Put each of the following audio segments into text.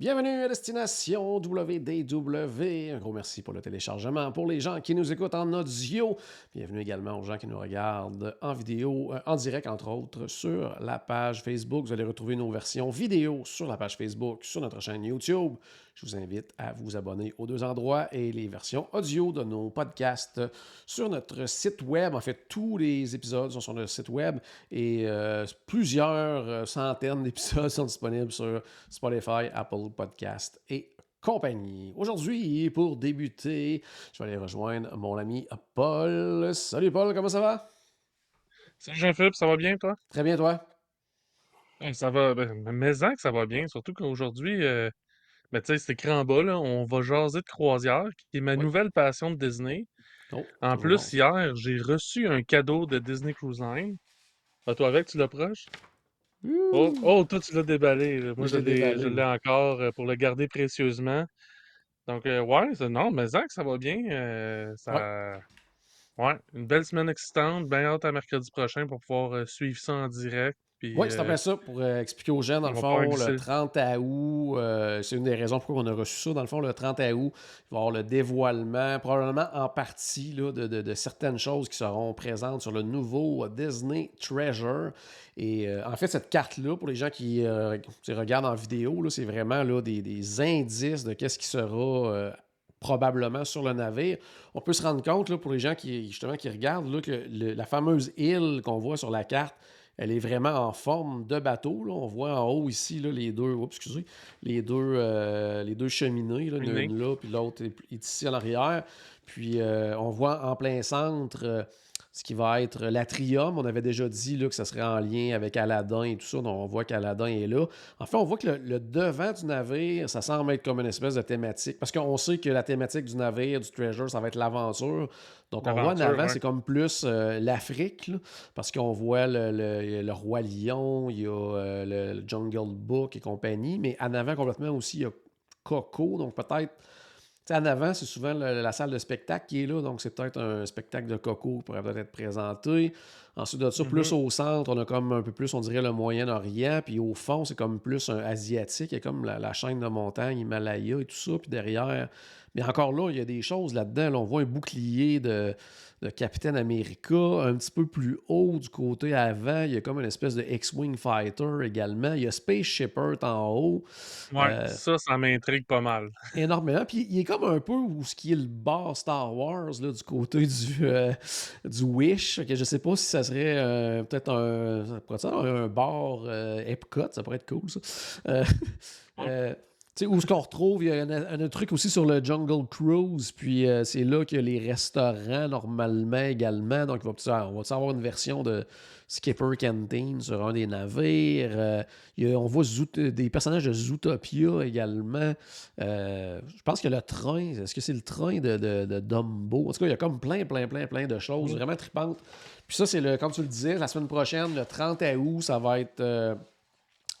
Bienvenue à Destination WDW. Un gros merci pour le téléchargement. Pour les gens qui nous écoutent en audio, bienvenue également aux gens qui nous regardent en vidéo, euh, en direct entre autres, sur la page Facebook. Vous allez retrouver nos versions vidéo sur la page Facebook, sur notre chaîne YouTube. Je vous invite à vous abonner aux deux endroits et les versions audio de nos podcasts sur notre site web. En fait, tous les épisodes sont sur notre site web et euh, plusieurs euh, centaines d'épisodes sont disponibles sur Spotify, Apple Podcast et compagnie. Aujourd'hui, pour débuter, je vais aller rejoindre mon ami Paul. Salut Paul, comment ça va? Salut Jean-Philippe, ça va bien toi? Très bien, toi? Ça va, ben, mais que ça va bien, surtout qu'aujourd'hui, euh, ben, tu sais, c'est écrit en bas, là, on va jaser de croisière, qui est ma nouvelle passion de Disney. Oh, En toujours plus, bon. hier, j'ai reçu un cadeau de Disney Cruise Line. Ah, toi avec, tu l'approches? Oh, oh, toi, tu l'as déballé. Moi, Je l'ai encore euh, pour le garder précieusement. Donc, euh, ouais, non, mais que ça va bien. euh, ouais, une belle semaine excitante. Bien hâte à mercredi prochain pour pouvoir euh, suivre ça en direct. Oui, c'est euh, après ça, pour euh, expliquer aux gens, dans le fond, le 30 août, euh, c'est une des raisons pourquoi on a reçu ça. Dans le fond, le 30 août, il va y avoir le dévoilement, probablement en partie, là, de, de- de certaines choses qui seront présentes sur le nouveau Disney Treasure. Et euh, en fait, cette carte-là, pour les gens qui euh, sais, regardent en vidéo, c'est vraiment là, des, des indices de qu'est-ce qui sera probablement sur le navire. On peut se rendre compte, là, pour les gens qui, justement, qui regardent, là, que le- la fameuse île qu'on voit sur la carte, elle est vraiment en forme de bateau. là. On voit en haut ici là, les deux, excusez, les deux, euh, les deux cheminées, là, une là, puis l'autre est, est ici en arrière. Puis euh, on voit en plein centre euh, ce qui va être l'atrium. On avait déjà dit là, que ça serait en lien avec Aladdin et tout ça. Donc on voit qu'Aladin est là. En fait, on voit que le, le devant du navire, ça semble être comme une espèce de thématique. Parce qu'on sait que la thématique du navire, du treasure, ça va être l'aventure. Donc on voit en avant, ouais. c'est comme plus euh, l'Afrique, parce qu'on voit le, le- le roi lion, il y a euh, le Jungle Book et compagnie, mais en avant complètement aussi, il y a Coco, donc peut-être, tu sais, en avant, c'est souvent le- la salle de spectacle qui est là, donc c'est peut-être un spectacle de Coco qui pourrait peut-être être présenté. Ensuite de ça, plus Mhm. au centre, on a comme un peu plus, on dirait, le Moyen-Orient, puis au fond, c'est comme plus un asiatique, il y a comme la, la chaîne de montagne, Himalaya et tout ça, puis derrière, mais encore là, il y a des choses là-dedans. Là, on voit un bouclier de, de Capitaine America un petit peu plus haut du côté avant. Il y a comme une espèce de X-Wing Fighter également. Il y a Spaceship Earth en haut. Ouais, Euh, ça, ça m'intrigue pas mal. énormément. Puis il est comme un peu où ce qui est le bar Star Wars là, du côté du, euh, du Wish. Que je sais pas si ça serait euh, peut-être un, ça pourrait être un bar Epcot, ça pourrait être cool ça. sais, où ce qu'on retrouve, il y a un, un autre truc aussi sur le Jungle Cruise, puis euh, c'est là qu'il y a les restaurants normalement également. Donc, il va on va avoir une version de Skipper Canteen sur un des navires. Euh, il y a- on voit Zoot- des personnages de Zootopia également. Euh, je pense que le train, est-ce que c'est le train de, de, de Dumbo? En tout cas, il y a comme plein, plein, plein, plein de choses vraiment tripantes. Puis ça, c'est le, comme tu le disais, la semaine prochaine, le 30 août, ça va être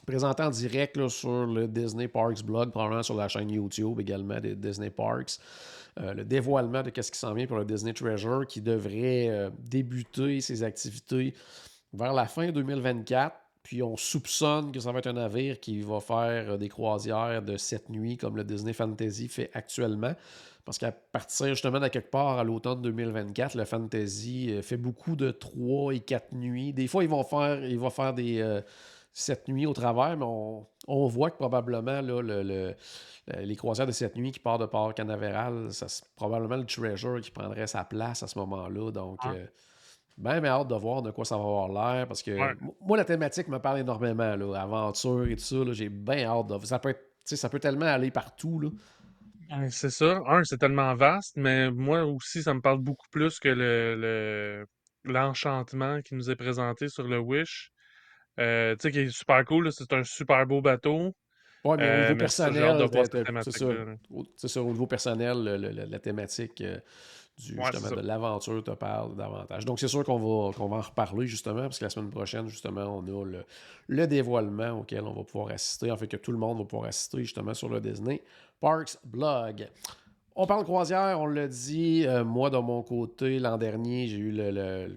présenté en direct sur le Disney Parks blog, probablement sur la chaîne YouTube également des Disney Parks. Euh, le dévoilement de ce qui s'en vient pour le Disney Treasure qui devrait euh, débuter ses activités vers la fin 2024. Puis on soupçonne que ça va être un navire qui va faire euh, des croisières de 7 nuits comme le Disney Fantasy fait actuellement. Parce qu'à partir justement de quelque part à l'automne 2024, le Fantasy fait beaucoup de 3 et 4 nuits. Des fois, ils vont faire, ils vont faire des 7 nuits au travers, mais on, on voit que probablement là, le- le- le- les croisières de 7 nuits qui partent de Port Canaveral, c'est probablement le Treasure qui prendrait sa place à ce moment-là. Donc, Ouais. euh, ben, mais hâte de voir de quoi ça va avoir l'air parce que Ouais. moi, la thématique me parle énormément. Là, aventure et tout ça, j'ai bien hâte de ça peut être, ça peut tellement aller partout. Là. Ouais, C'est ça. Un, c'est tellement vaste, mais moi aussi, ça me parle beaucoup plus que le, le- l'enchantement qui nous est présenté sur le Wish. Euh, tu sais, qui est super cool. C'est un super beau bateau. Oui, mais au Euh, niveau personnel, t'as- c'est ça. Au- C'est ça, au niveau personnel, le- le- la thématique euh, du, Ouais, justement, de l'aventure te parle davantage. Donc, c'est sûr qu'on va, va en reparler, justement, parce que la semaine prochaine, justement, on a le, le dévoilement auquel on va pouvoir assister, en fait, que tout le monde va pouvoir assister, justement, sur le Disney Parks Blog. On parle croisière, on l'a dit. euh, moi, de mon côté, l'an dernier, j'ai eu le- le-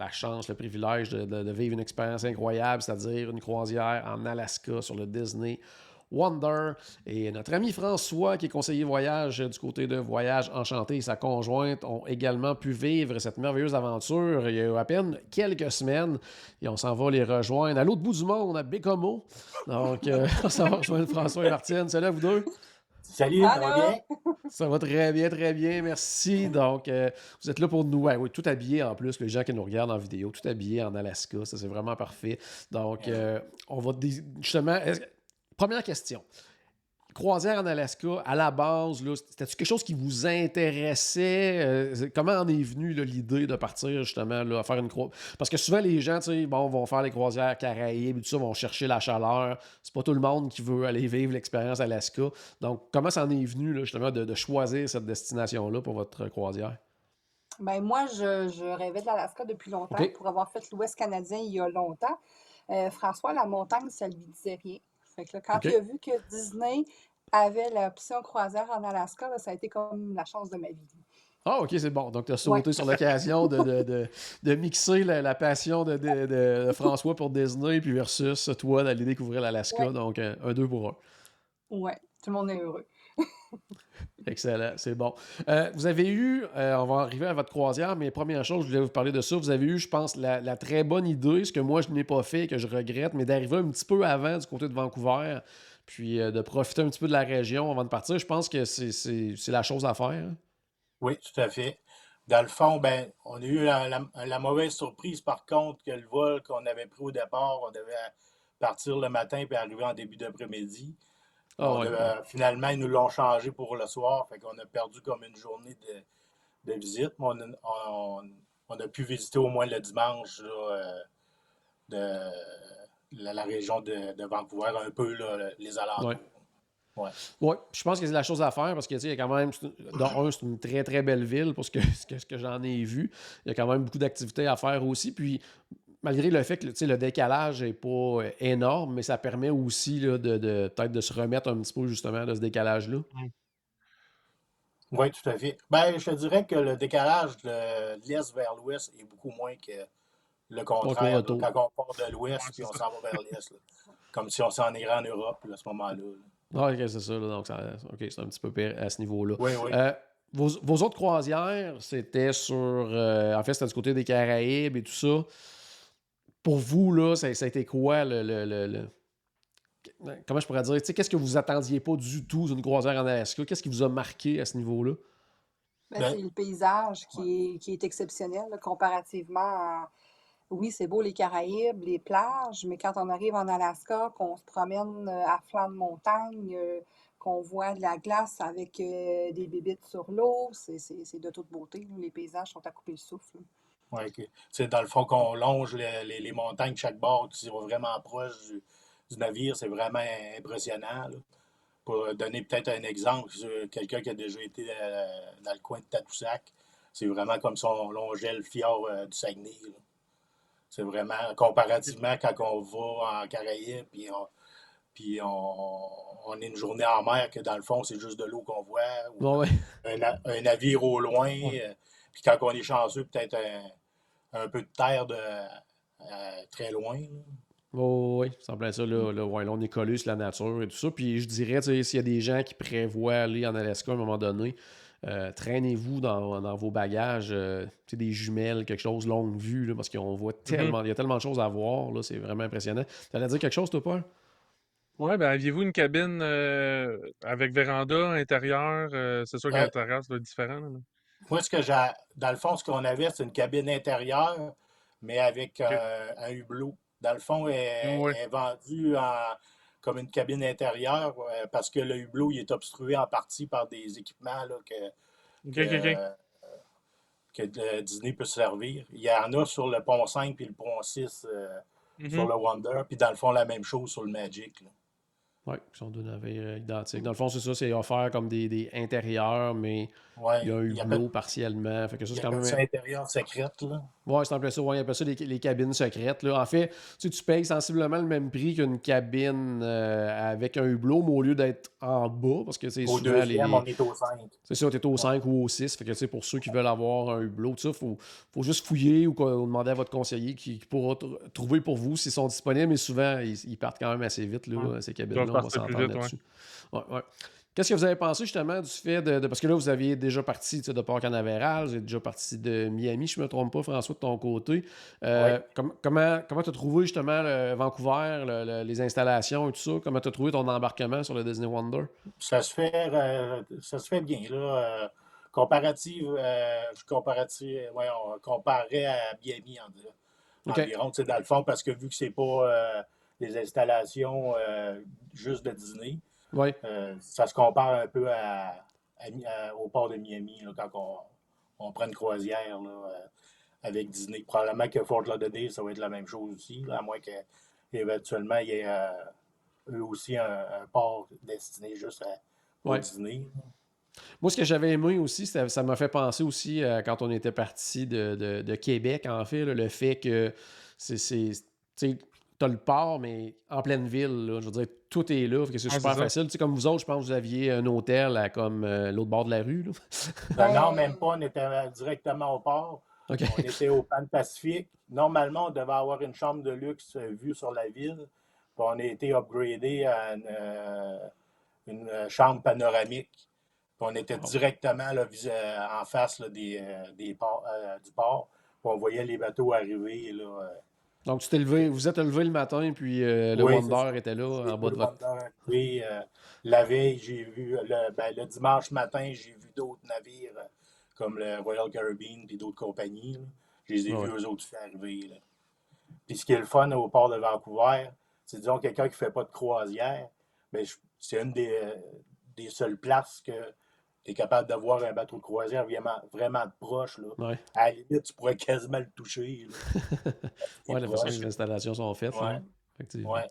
la chance, le privilège de, vivre une expérience incroyable, c'est-à-dire une croisière en Alaska sur le Disney Wonder. Et notre ami François, qui est conseiller voyage du côté de Voyage Enchanté, et sa conjointe ont également pu vivre cette merveilleuse aventure il y a à peine quelques semaines. Et on s'en va les rejoindre à l'autre bout du monde, à Bécomo. Donc, euh, on s'en va rejoindre François et Martine. Salut à vous deux. Salut, ça va bien? Ça va très bien, très bien, merci. Donc, euh, vous êtes là pour nous, ouais, oui, tout habillé en plus, les gens qui nous regardent en vidéo, tout habillé en Alaska, ça c'est vraiment parfait. Donc, euh, on va justement, première question. Croisière en Alaska, à la base, c'était-tu quelque chose qui vous intéressait? Euh, comment en est venue l'idée de partir justement là, à faire une croisière? Parce que souvent, les gens, bon, vont faire les croisières Caraïbes et tout ça, vont chercher la chaleur. C'est pas tout le monde qui veut aller vivre l'expérience Alaska. Donc, comment ça en est venu là, justement de, de choisir cette destination-là pour votre croisière? Ben moi, je, je rêvais de l'Alaska depuis longtemps pour avoir fait l'Ouest canadien il y a longtemps. Euh, François, la montagne, ça lui disait rien. Fait que là, quand OK. il a vu que Disney avait l'option croisière en Alaska, là, ça a été comme la chance de ma vie. Ah, ok, c'est bon. Donc, tu as sauté sur l'occasion de, de, de, de mixer la, la passion de, de- de- de François pour Disney, puis versus toi d'aller découvrir l'Alaska. Ouais. Donc, un, un deux pour un. Ouais, tout le monde est heureux. Excellent, c'est bon. Euh, vous avez eu, euh, on va arriver à votre croisière, mais première chose, je voulais vous parler de ça. Vous avez eu, je pense, la, très bonne idée, ce que moi je n'ai pas fait, que je regrette, mais d'arriver un petit peu avant du côté de Vancouver, puis euh, de profiter un petit peu de la région avant de partir. Je pense que c'est- la chose à faire. hein? Oui, tout à fait. Dans le fond, ben, on a eu la, la- la mauvaise surprise, par contre, que le vol qu'on avait pris au départ, on devait partir le matin puis arriver en début d'après-midi. Ah ouais. devait- finalement, ils nous l'ont changé pour le soir, fait qu'on a perdu comme une journée de, de visite, on a, on- on a pu visiter au moins le dimanche là, euh, de la, la région de, de Vancouver, un peu là, les alentours. Ouais. Ouais. Oui, je pense que c'est la chose à faire parce que, tu sais, il y a quand même, dans un, c'est une très, très belle ville pour ce que, ce que, ce que j'en ai vu. Il y a quand même beaucoup d'activités à faire aussi. Puis, malgré le fait que, tu sais, le décalage n'est pas euh, énorme, mais ça permet aussi là, de, de- peut-être de se remettre un petit peu, justement, de ce décalage-là. Oui, tout à fait. Ben, je te dirais que le décalage de l'est vers l'ouest est beaucoup moins que le contraire. là, quand on part de l'ouest puis on s'en va vers l'est. Comme si on s'en irait en Europe là, à ce moment-là. là. Ah, ok, c'est ça. là. donc, ça- ok, c'est un petit peu pire à ce niveau-là. Oui, oui. Euh, vos, vos autres croisières, c'était sur. euh, en fait, c'était du côté des Caraïbes et tout ça. Pour vous, là, ça, ça a été quoi le. le- le- le- Comment je pourrais dire? Tu sais, Qu'est-ce que vous attendiez pas du tout d'une croisière en Alaska? Qu'est-ce qui vous a marqué à ce niveau-là? Ben, Ben, c'est le paysage qui est, qui est exceptionnel là, comparativement à... Oui, c'est beau les Caraïbes, les plages, mais quand on arrive en Alaska, qu'on se promène euh, à flanc de montagne, euh, qu'on voit de la glace avec euh, des bébites sur l'eau, c'est c'est- c'est de toute beauté. Les paysages sont à couper le souffle. Ouais, c'est dans le fond qu'on longe les, les- les montagnes de chaque bord, qui sont vraiment proches du, du navire, c'est vraiment impressionnant. là. Pour donner peut-être un exemple, quelqu'un qui a déjà été euh, dans le coin de Tadoussac, c'est vraiment comme si on longeait le fjord euh, du Saguenay. C'est vraiment, comparativement, quand on va en Caraïbes, puis on, puis on, on est une journée en mer, que dans le fond, c'est juste de l'eau qu'on voit, ou Bon, ouais. un, un navire au loin, euh, puis quand on est chanceux, peut-être un, un peu de terre de, euh, très loin. là. Oh, oui, ça semble ça. Là, là, ouais, là, on est collé sur la nature et tout ça. Puis je dirais, tu sais, s'il y a des gens qui prévoient aller en Alaska à un moment donné, euh, traînez-vous dans, dans vos bagages, euh, tu sais, des jumelles, quelque chose longue vue, là, parce qu'on voit tellement, il y a tellement de choses à voir, là, c'est vraiment impressionnant. Tu allais dire quelque chose, toi, Paul? Ouais, ben aviez-vous une cabine euh, avec véranda intérieure? euh, c'est sûr Ouais. l'intérieur, ça doit être différent. Moi, ce que j'ai, dans le fond, ce qu'on avait, c'est une cabine intérieure, mais avec euh, un hublot. Dans le fond, elle, est- Ouais. elle est vendue en- comme une cabine intérieure euh, parce que le hublot il est obstrué en partie par des équipements là, que, que, euh, que Disney peut servir. Il y en a sur le pont 5 puis le pont 6 euh, Mhm. sur le Wonder, puis dans le fond, la même chose sur le Magic. là. Oui, qui sont deux navires identiques. Dans le fond, c'est ça, c'est offert comme des, des intérieurs, mais Ouais, il y a un il appelle, hublot partiellement. Fait que ça, il c'est quand appelle même. intérieur secrète, là. Ouais, c'est un peu ça. Ouais, ils appellent ça les, les cabines secrètes. Là. En fait, tu, sais, tu payes sensiblement le même prix qu'une cabine euh, avec un hublot, mais au lieu d'être en bas, parce que c'est Au souvent les. on est au 5. C'est ça, tu es au 5 ou au 6. Fait que, tu sais, pour ceux qui veulent avoir un hublot, il faut, faut juste fouiller ou, demander à votre conseiller qui, qui pourra tr- trouver pour vous s'ils sont disponibles. Mais souvent, ils, ils partent quand même assez vite, là, Ouais. ces cabines-là. On va s'entendre là-dessus. Ouais, ouais. Qu'est-ce que vous avez pensé justement du fait de. de- parce que là, vous aviez déjà parti de Port Canaveral, vous êtes déjà parti de Miami, je ne me trompe pas, François, de ton côté. Euh, com- comment comment tu as trouvé justement le Vancouver, le- le- les installations et tout ça? Comment tu as trouvé ton embarquement sur le Disney Wonder? Ça se fait, euh, ça se fait bien, là. euh, comparative, je comparative, ouais, on comparait à Miami en, OK. environ, tu sais, dans le fond, parce que vu que c'est pas des installations juste de dîner, Oui. euh, ça se compare un peu à, à Mi- à- au port de Miami, là, quand on, on prend une croisière là, euh, avec Disney. Probablement que Fort Lauderdale, ça va être la même chose aussi, là, à moins qu'éventuellement, il y ait euh, eux aussi un, un port destiné juste à, Ouais. Disney. Moi, ce que j'avais aimé aussi, ça m'a fait penser aussi quand on était parti de, de- de Québec, en fait, là, le fait que c'est. T'as le port, mais en pleine ville, là, je veux dire, tout est là, que c'est Ouais, super facile. Tu sais, comme vous autres, je pense que vous aviez un hôtel à comme euh, l'autre bord de la rue. là. Ben non, Ben- même pas, on était euh, directement au port. On était au Pan Pacifique. Normalement, on devait avoir une chambre de luxe euh, vue sur la ville. Puis on a été upgradé à une, euh, une, chambre panoramique. Puis on était directement là, vis- en face là, des, des ports, euh, du port. Puis on voyait les bateaux arriver. Là, euh. Donc, tu t'es levé, vous êtes levé le matin, puis euh, le Oui, Wonder était là, en bas de le votre. Wonder arriver, euh, la veille, j'ai vu, le, ben, le dimanche matin, j'ai vu d'autres navires euh, comme le Royal Caribbean et d'autres compagnies. là. Je les ai Ouais. vus eux autres arriver. Là. Puis ce qui est le fun au port de Vancouver, c'est disons quelqu'un qui ne fait pas de croisière, ben, c'est une des, des seules places que tu es capable de voir un bateau de croisière vraiment, vraiment proche. Là. Ouais, À la limite, tu pourrais quasiment le toucher. ouais la façon dont les installations sont faites. là. Ouais.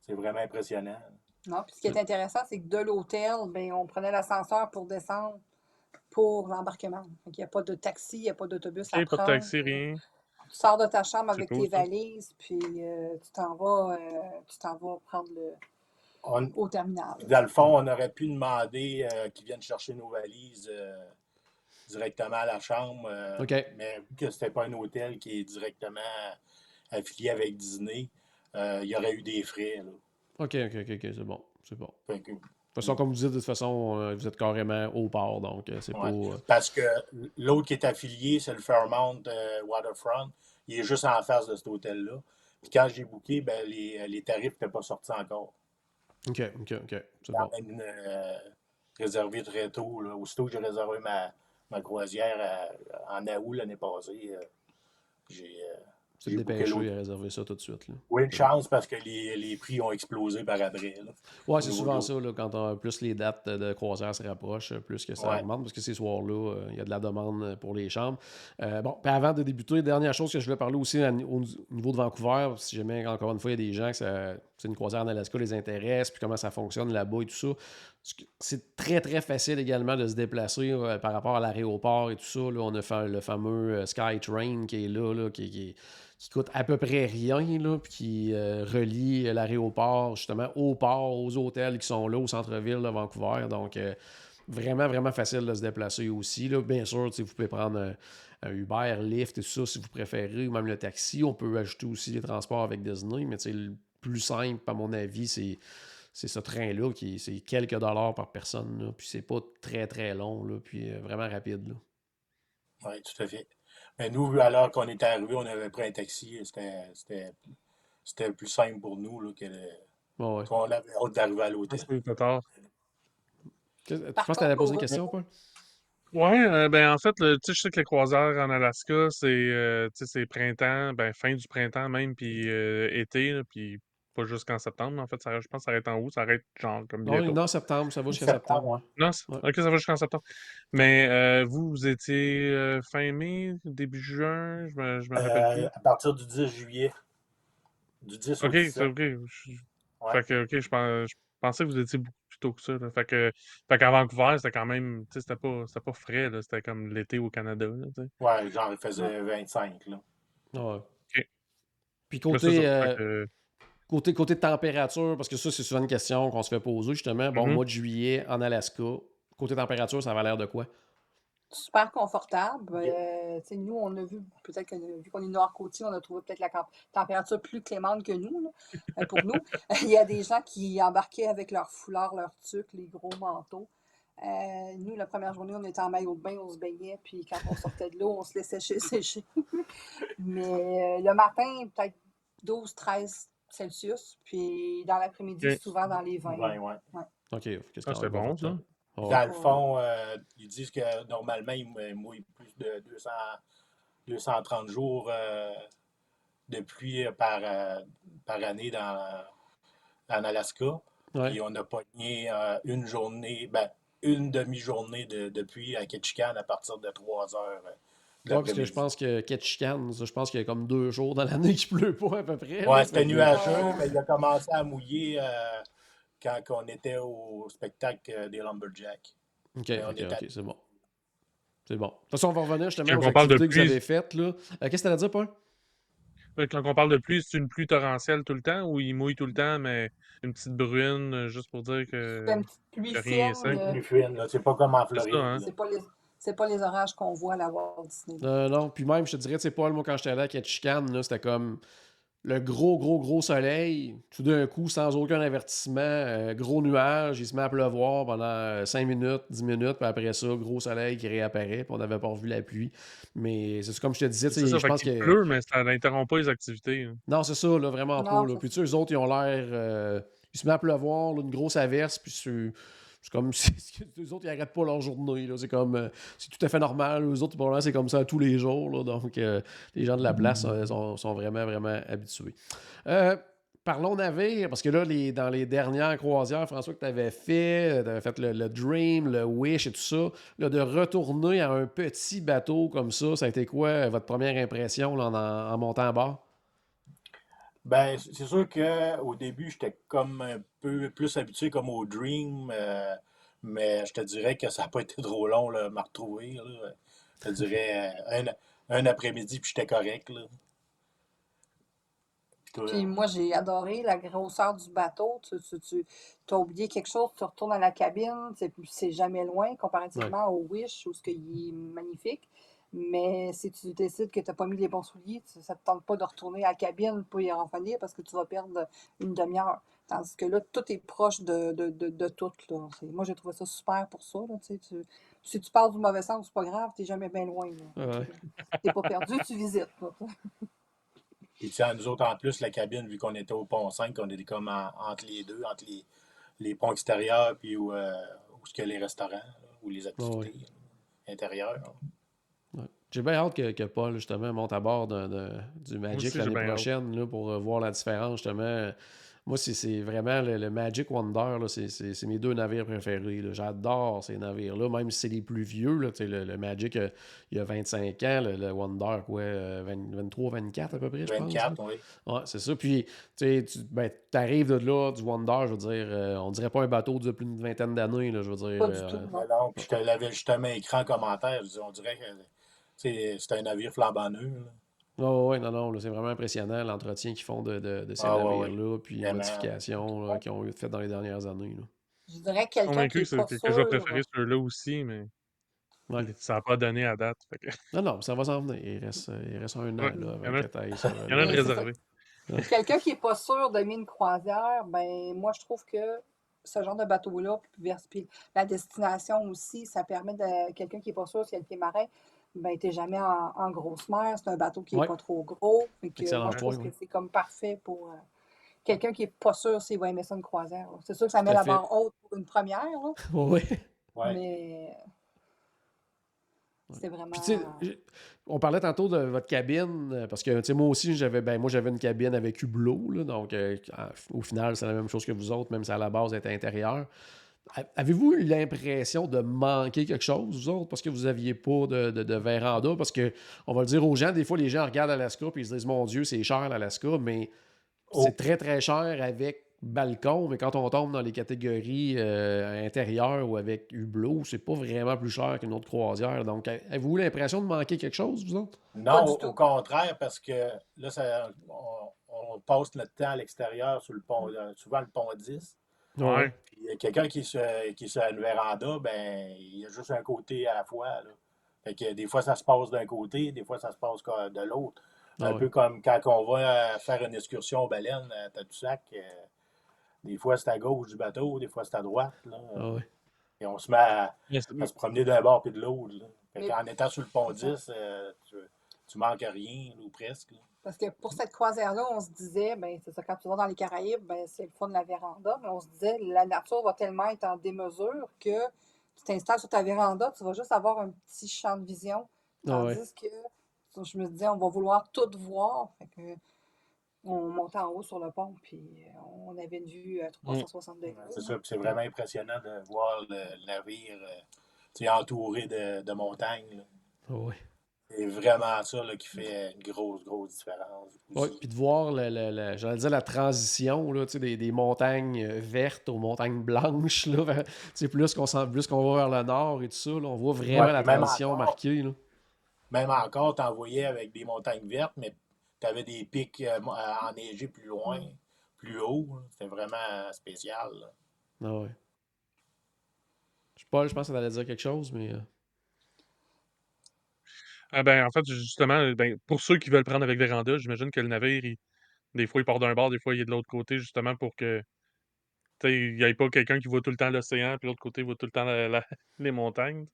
C'est vraiment impressionnant. Non, puis ce qui est intéressant, c'est que de l'hôtel, ben, on prenait l'ascenseur pour descendre pour l'embarquement. Donc, il n'y a pas de taxi, il n'y a pas d'autobus à Ok, pas de prendre. taxi, rien. Tu sors de ta chambre avec cool, tes ça. valises, puis euh, tu t'en vas, euh, tu t'en vas prendre le, On, au terminal. Dans le fond, on aurait pu demander euh, qu'ils viennent chercher nos valises euh, directement à la chambre. euh, OK. Mais vu que c'était pas un hôtel qui est directement affilié avec Disney, euh, il y aurait eu des frais. Là. OK, OK, OK, c'est bon. C'est bon. Que- De toute façon, comme vous dites, de toute façon, vous êtes carrément au port, donc c'est Ouais. pas. parce que l'autre qui est affilié, c'est le Fairmount euh, Waterfront. Il est juste en face de cet hôtel-là. Puis quand j'ai booké, ben, les, les tarifs n'étaient pas sortis encore. OK, OK, OK. C'est bon. même euh, réservé très tôt. Là. Aussitôt que j'ai réservé ma, ma croisière à- en août l'année passée, euh, j'ai euh, C'est l'autre. et réserver ça tout de suite. Là. Oui, une chance parce que les, les prix ont explosé par après. Ouais, c'est souvent ça, là, quand on- plus les dates de croisière se rapprochent, plus que ça Ouais. augmente, parce que ces soirs-là, euh, il y a de la demande pour les chambres. Euh, bon, puis avant de débuter, dernière chose que je voulais parler aussi à- au niveau de Vancouver, si jamais, encore une fois, il y a des gens que c'est une croisière en Alaska les intéresse, puis comment ça fonctionne là-bas et tout ça. C'est très, très facile également de se déplacer euh, par rapport à l'aéroport et tout ça. Là, on a fait le fameux euh, SkyTrain qui est là, là, qui, qui- coûte à peu près rien, là, puis qui euh, relie l'aéroport justement au port, aux hôtels qui sont là, au centre-ville de Vancouver. Donc, vraiment, vraiment facile de se déplacer aussi. Là. Bien sûr, vous pouvez prendre un, un Uber, Lyft et tout ça si vous préférez, ou même le taxi. On peut ajouter aussi les transports avec Disney, mais le plus simple, à mon avis, c'est. C'est ce train-là qui c'est quelques dollars par personne. Là, puis c'est pas très très long. Là, puis euh, vraiment rapide. Là. Oui, tout à fait. Mais nous, alors qu'on était arrivé, on avait pris un taxi. C'était c'était- c'était plus simple pour nous là, que le- ouais. qu'on avait hâte d'arriver à l'hôtel. Qu'est-ce- Tu Par penses que tu poser une question, Paul? Ouais, euh, ben en fait, le- tu sais, je sais que les croisières en Alaska, c'est euh, tu sais, c'est printemps, ben fin du printemps même, puis euh, été, puis pas jusqu'en septembre. mais En fait, ça, je pense que ça arrête en août, ça arrête genre comme Non, bientôt. non, septembre, ça va jusqu'à Septembre, septembre. ouais. Non, Ouais. ok, ça va jusqu'en septembre. Mais euh, vous, vous étiez euh, fin mai, début juin, je me, je me rappelle Euh, à partir du 10 juillet. Du 10 plus. au Ok, c'est 17. ok. Je- Ouais. Fait que, ok, je pense, je pensais que vous étiez beaucoup plus tôt que ça. là. Fait que, fait qu'à Vancouver, c'était quand même, tu sais, c'était pas, c'était pas frais, là. C'était comme l'été au Canada, là, tu sais. Ouais, genre, il faisait 25, là. Ouais. Ok. Puis côté, Fait euh, que, côté, côté température, parce que ça, c'est souvent une question qu'on se fait poser, justement. Bon, Mhm. mois de juillet en Alaska, côté température, ça va l'air de quoi? super confortable. Euh, tu sais, nous, on a vu, peut-être que vu qu'on est nord-côtier, on a trouvé peut-être la température plus clémente que nous, là, euh, pour nous. Il y a des gens qui embarquaient avec leur foulard, leur tuque, les gros manteaux. Euh, nous, la première journée, on était en maillot de bain, on se baignait, puis quand on sortait de l'eau, on se laissait sécher, sécher. Mais euh, le matin, peut-être 12, 13 Celsius, puis dans l'après-midi, souvent dans les 20. Ouais, ouais. OK. qu'est-ce Ah, c'est bon, ça. là? Ouais. Dans le fond, euh, ils disent que normalement, ils mou- mouillent plus de 200, 230 jours euh, de pluie par, euh, par année dans, en Alaska. Ouais. Et on a pogné euh, une journée, ben, une demi-journée de, de pluie à Ketchikan à partir de 3 heures. Ouais, parce que je pense que Ketchikan, je pense qu'il y a comme deux jours dans l'année qu'il pleut pas à peu près. Ouais, c'était nuageux, mais il a commencé à mouiller euh, quand on était au spectacle euh, des Lumberjacks. OK, OK, est à- OK, c'est bon. C'est bon. De toute façon, on va revenir justement Quand aux on parle de que vous avez faites. Là. Euh, Qu'est-ce que tu à dire, Paul? Quand on parle de pluie, c'est une pluie torrentielle tout le temps ou il mouille tout le temps, mais une petite brune, euh, juste pour dire que. C'est une petite pluie. C'est pas comme en C'est Floride. hein. C'est pas les c'est pas les orages qu'on voit à la Walt Disney. Euh, non, puis même, je te dirais, tu sais, Paul, moi, quand j'étais allé à Ketchikan, là, c'était comme le gros, gros, gros soleil. Tout d'un coup, sans aucun avertissement, euh, gros nuage, il se met à pleuvoir pendant 5 minutes, 10 minutes, puis après ça, gros soleil qui réapparaît, puis on n'avait pas revu la pluie. Mais c'est comme je te disais, tu C'est sais, ça, je pense qu'il que. pleut, mais ça n'interrompt pas les activités. hein. Non, c'est ça, là, vraiment Non, pas. Là. Puis tu sais, eux autres, ils ont l'air. euh, il se met à pleuvoir, là, une grosse averse, puis c'est. C'est comme si les autres, ils n'arrêtent pas leur journée. là. C'est comme. euh, c'est tout à fait normal. Les autres, c'est comme ça tous les jours. là. Donc, euh, les gens de la place euh, sont, sont vraiment, vraiment habitués. Euh, Parlons navire, parce que là, les, dans les dernières croisières, François, que tu avais fait, tu avais fait le, le Dream, le Wish et tout ça, là, de retourner à un petit bateau comme ça, ça a été quoi votre première impression là, en, en montant à bord? Ben, c'est sûr qu'au début, j'étais comme un peu plus habitué comme au Dream, euh, mais je te dirais que ça n'a pas été trop long là, me retrouver. là. Je te dirais euh, un, un après-midi, puis j'étais correct. Là. Puis toi, Puis moi, j'ai adoré la grosseur du bateau. Tu, tu, tu as oublié quelque chose, tu retournes à la cabine, c'est, c'est jamais loin comparativement au Wish où ce qu'il est magnifique. Mais si tu décides que tu n'as pas mis les bons souliers, tu- ça ne te tente pas de retourner à la cabine pour y revenir parce que tu vas perdre une demi-heure. Tandis que là, tout est proche de, de, de, de tout. Là. C'est- moi, j'ai trouvé ça super pour ça. Là, tu sais, tu- si tu pars du mauvais sens, c'est pas grave, tu n'es jamais bien loin. Ouais. Tu n'es pas perdu, tu visites. Puis, tu sais, nous autres, en plus, la cabine, vu qu'on était au pont 5, on était comme en- entre les deux, entre les, les ponts extérieurs, puis où, euh, où ce que les restaurants, ou les activités intérieures. J'ai bien hâte que, que Paul, justement, monte à bord de- de- du Magic l'année prochaine là, pour euh, voir la différence, justement. Moi, c'est- c'est vraiment le, le Magic Wonder, là, c'est- mes deux navires préférés. J'adore ces navires-là, même si c'est les plus vieux. Là, le, le Magic, euh, il y a 25 ans, le, le Wonder, quoi, euh, 20 23, 24 à peu près, je pense. là. 24, oui. Ouais, c'est ça. Puis, tu sais, tu ben, arrives de là, du Wonder, je veux dire, euh, on dirait pas un bateau de plus d'une vingtaine d'années, là, je veux dire. Pas du euh, tout. non. Non, je te l'avais justement écrit en commentaire. Je dis, on dirait que c'est un navire flambant neuf. Oh, ouais, non, non, là, c'est vraiment impressionnant l'entretien qu'ils font de, de, de ces Ah, ouais, navires-là, puis les modifications qu'ils ont faites dans les dernières années. Là. Je dirais quelqu'un qui Convaincu est que c'est pas que, que je vais sûr. préférer ceux-là aussi, mais Ouais. ça n'a pas donné à date. fait que- Non, non, ça va s'en venir. Il reste, euh, il reste un an Ouais, là, il y en avant a- que t'ailles sur, Il y en a euh, de réservé. Quelqu'un qui n'est pas sûr d'aimer une croisière, ben moi je trouve que ce genre de bateau-là, puis la destination aussi, ça permet de quelqu'un qui n'est pas sûr s'il y a le pied marin, ben t'es jamais en, en grosse mer, c'est un bateau qui n'est Ouais. pas trop gros. Fait que Excellent moi je trouve que c'est comme parfait pour euh, quelqu'un qui n'est pas sûr s'il va aimer ça une croisière. là. C'est sûr que ça met la barre haute pour une première, Ouais. Ouais. mais c'est vraiment. Puis, tu sais, j- on parlait tantôt de votre cabine, euh, parce que, tu sais, moi aussi, j'avais ben, moi j'avais une cabine avec hublot, là, donc euh, au final, c'est la même chose que vous autres, même si à la base, elle était intérieure. Avez-vous eu l'impression de manquer quelque chose, vous autres, parce que vous n'aviez pas de, de, de véranda? Parce que, on va le dire aux gens, des fois, les gens regardent Alaska et ils se disent, mon Dieu, c'est cher l'Alaska, mais Oh. c'est très, très cher avec balcon, mais quand on tombe dans les catégories euh, intérieures ou avec hublot, c'est pas vraiment plus cher qu'une autre croisière. Donc, avez-vous l'impression de manquer quelque chose, vous autres? Non, au, contraire, parce que là, ça, on, passe notre temps à l'extérieur sur le pont, euh, souvent le pont 10. Ouais. Quelqu'un qui, se, qui est sur une véranda, ben, il y a juste un côté à la fois. Là. Fait que des fois, ça se passe d'un côté, des fois, ça se passe de l'autre. Ah un peu comme quand on va faire une excursion aux baleines à Tadoussac. Euh, des fois, c'est à gauche du bateau, des fois, c'est à droite. Là. Ah et on se met à, se promener d'un bord puis de l'autre. En étant sur le pont 10, euh, tu, tu manques rien, ou presque. Parce que pour cette croisière-là, on se disait, ben, c'est ça, quand tu vas dans les Caraïbes, ben, c'est le fond de la véranda, mais on se disait, la nature va tellement être en démesure que tu t'installes sur ta véranda, tu vas juste avoir un petit champ de vision. Ah Tandis que je me disais, on va vouloir tout voir. Fait que, on montait en haut sur le pont, puis on avait une vue à 360 degrés. C'est ça, c'est vraiment impressionnant de voir le navire euh, entouré de, de montagnes. Oui. C'est vraiment ça là, qui fait une grosse, grosse différence. Oui, puis de voir, le, le, j'allais dire, la transition là, des, des montagnes vertes aux montagnes blanches. Là, plus qu'on plus qu'on va vers le nord et tout ça, là, on voit vraiment la transition marquée. Là. Même encore, tu envoyais avec des montagnes vertes, mais tu avais des pics euh, enneigés plus loin, plus haut. C'était vraiment spécial. Ah ouais. Je sais pas, je pense que ça allait dire quelque chose, mais. Ah ben, en fait, justement, ben, pour ceux qui veulent prendre avec véranda, j'imagine que le navire, des fois, il part d'un bord, des fois, il est de l'autre côté, justement, pour que il n'y ait pas quelqu'un qui voit tout le temps l'océan, puis l'autre côté voit tout le temps les montagnes.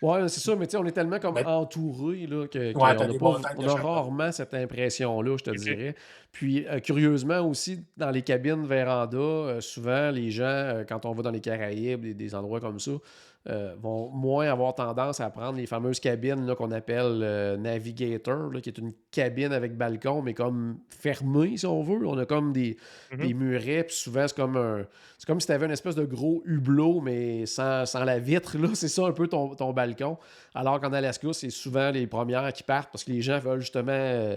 Ouais, c'est ça, mais on est tellement comme entouré là, que, on, a, rarement cette impression-là, je te dirais. Puis, euh, curieusement aussi, dans les cabines véranda, euh, souvent, les gens, euh, quand on va dans les Caraïbes, des endroits comme ça, euh, vont moins avoir tendance à prendre les fameuses cabines qu'on appelle euh, Navigator, qui est une cabine avec balcon, mais comme fermée, si on veut. On a comme des, mm-hmm. murets, puis souvent, c'est comme un. C'est comme si tu avais une espèce de gros hublot, mais sans, la vitre. Là, c'est ça un peu ton, balcon. Alors qu'en Alaska, c'est souvent les premières qui partent parce que les gens veulent justement. Euh,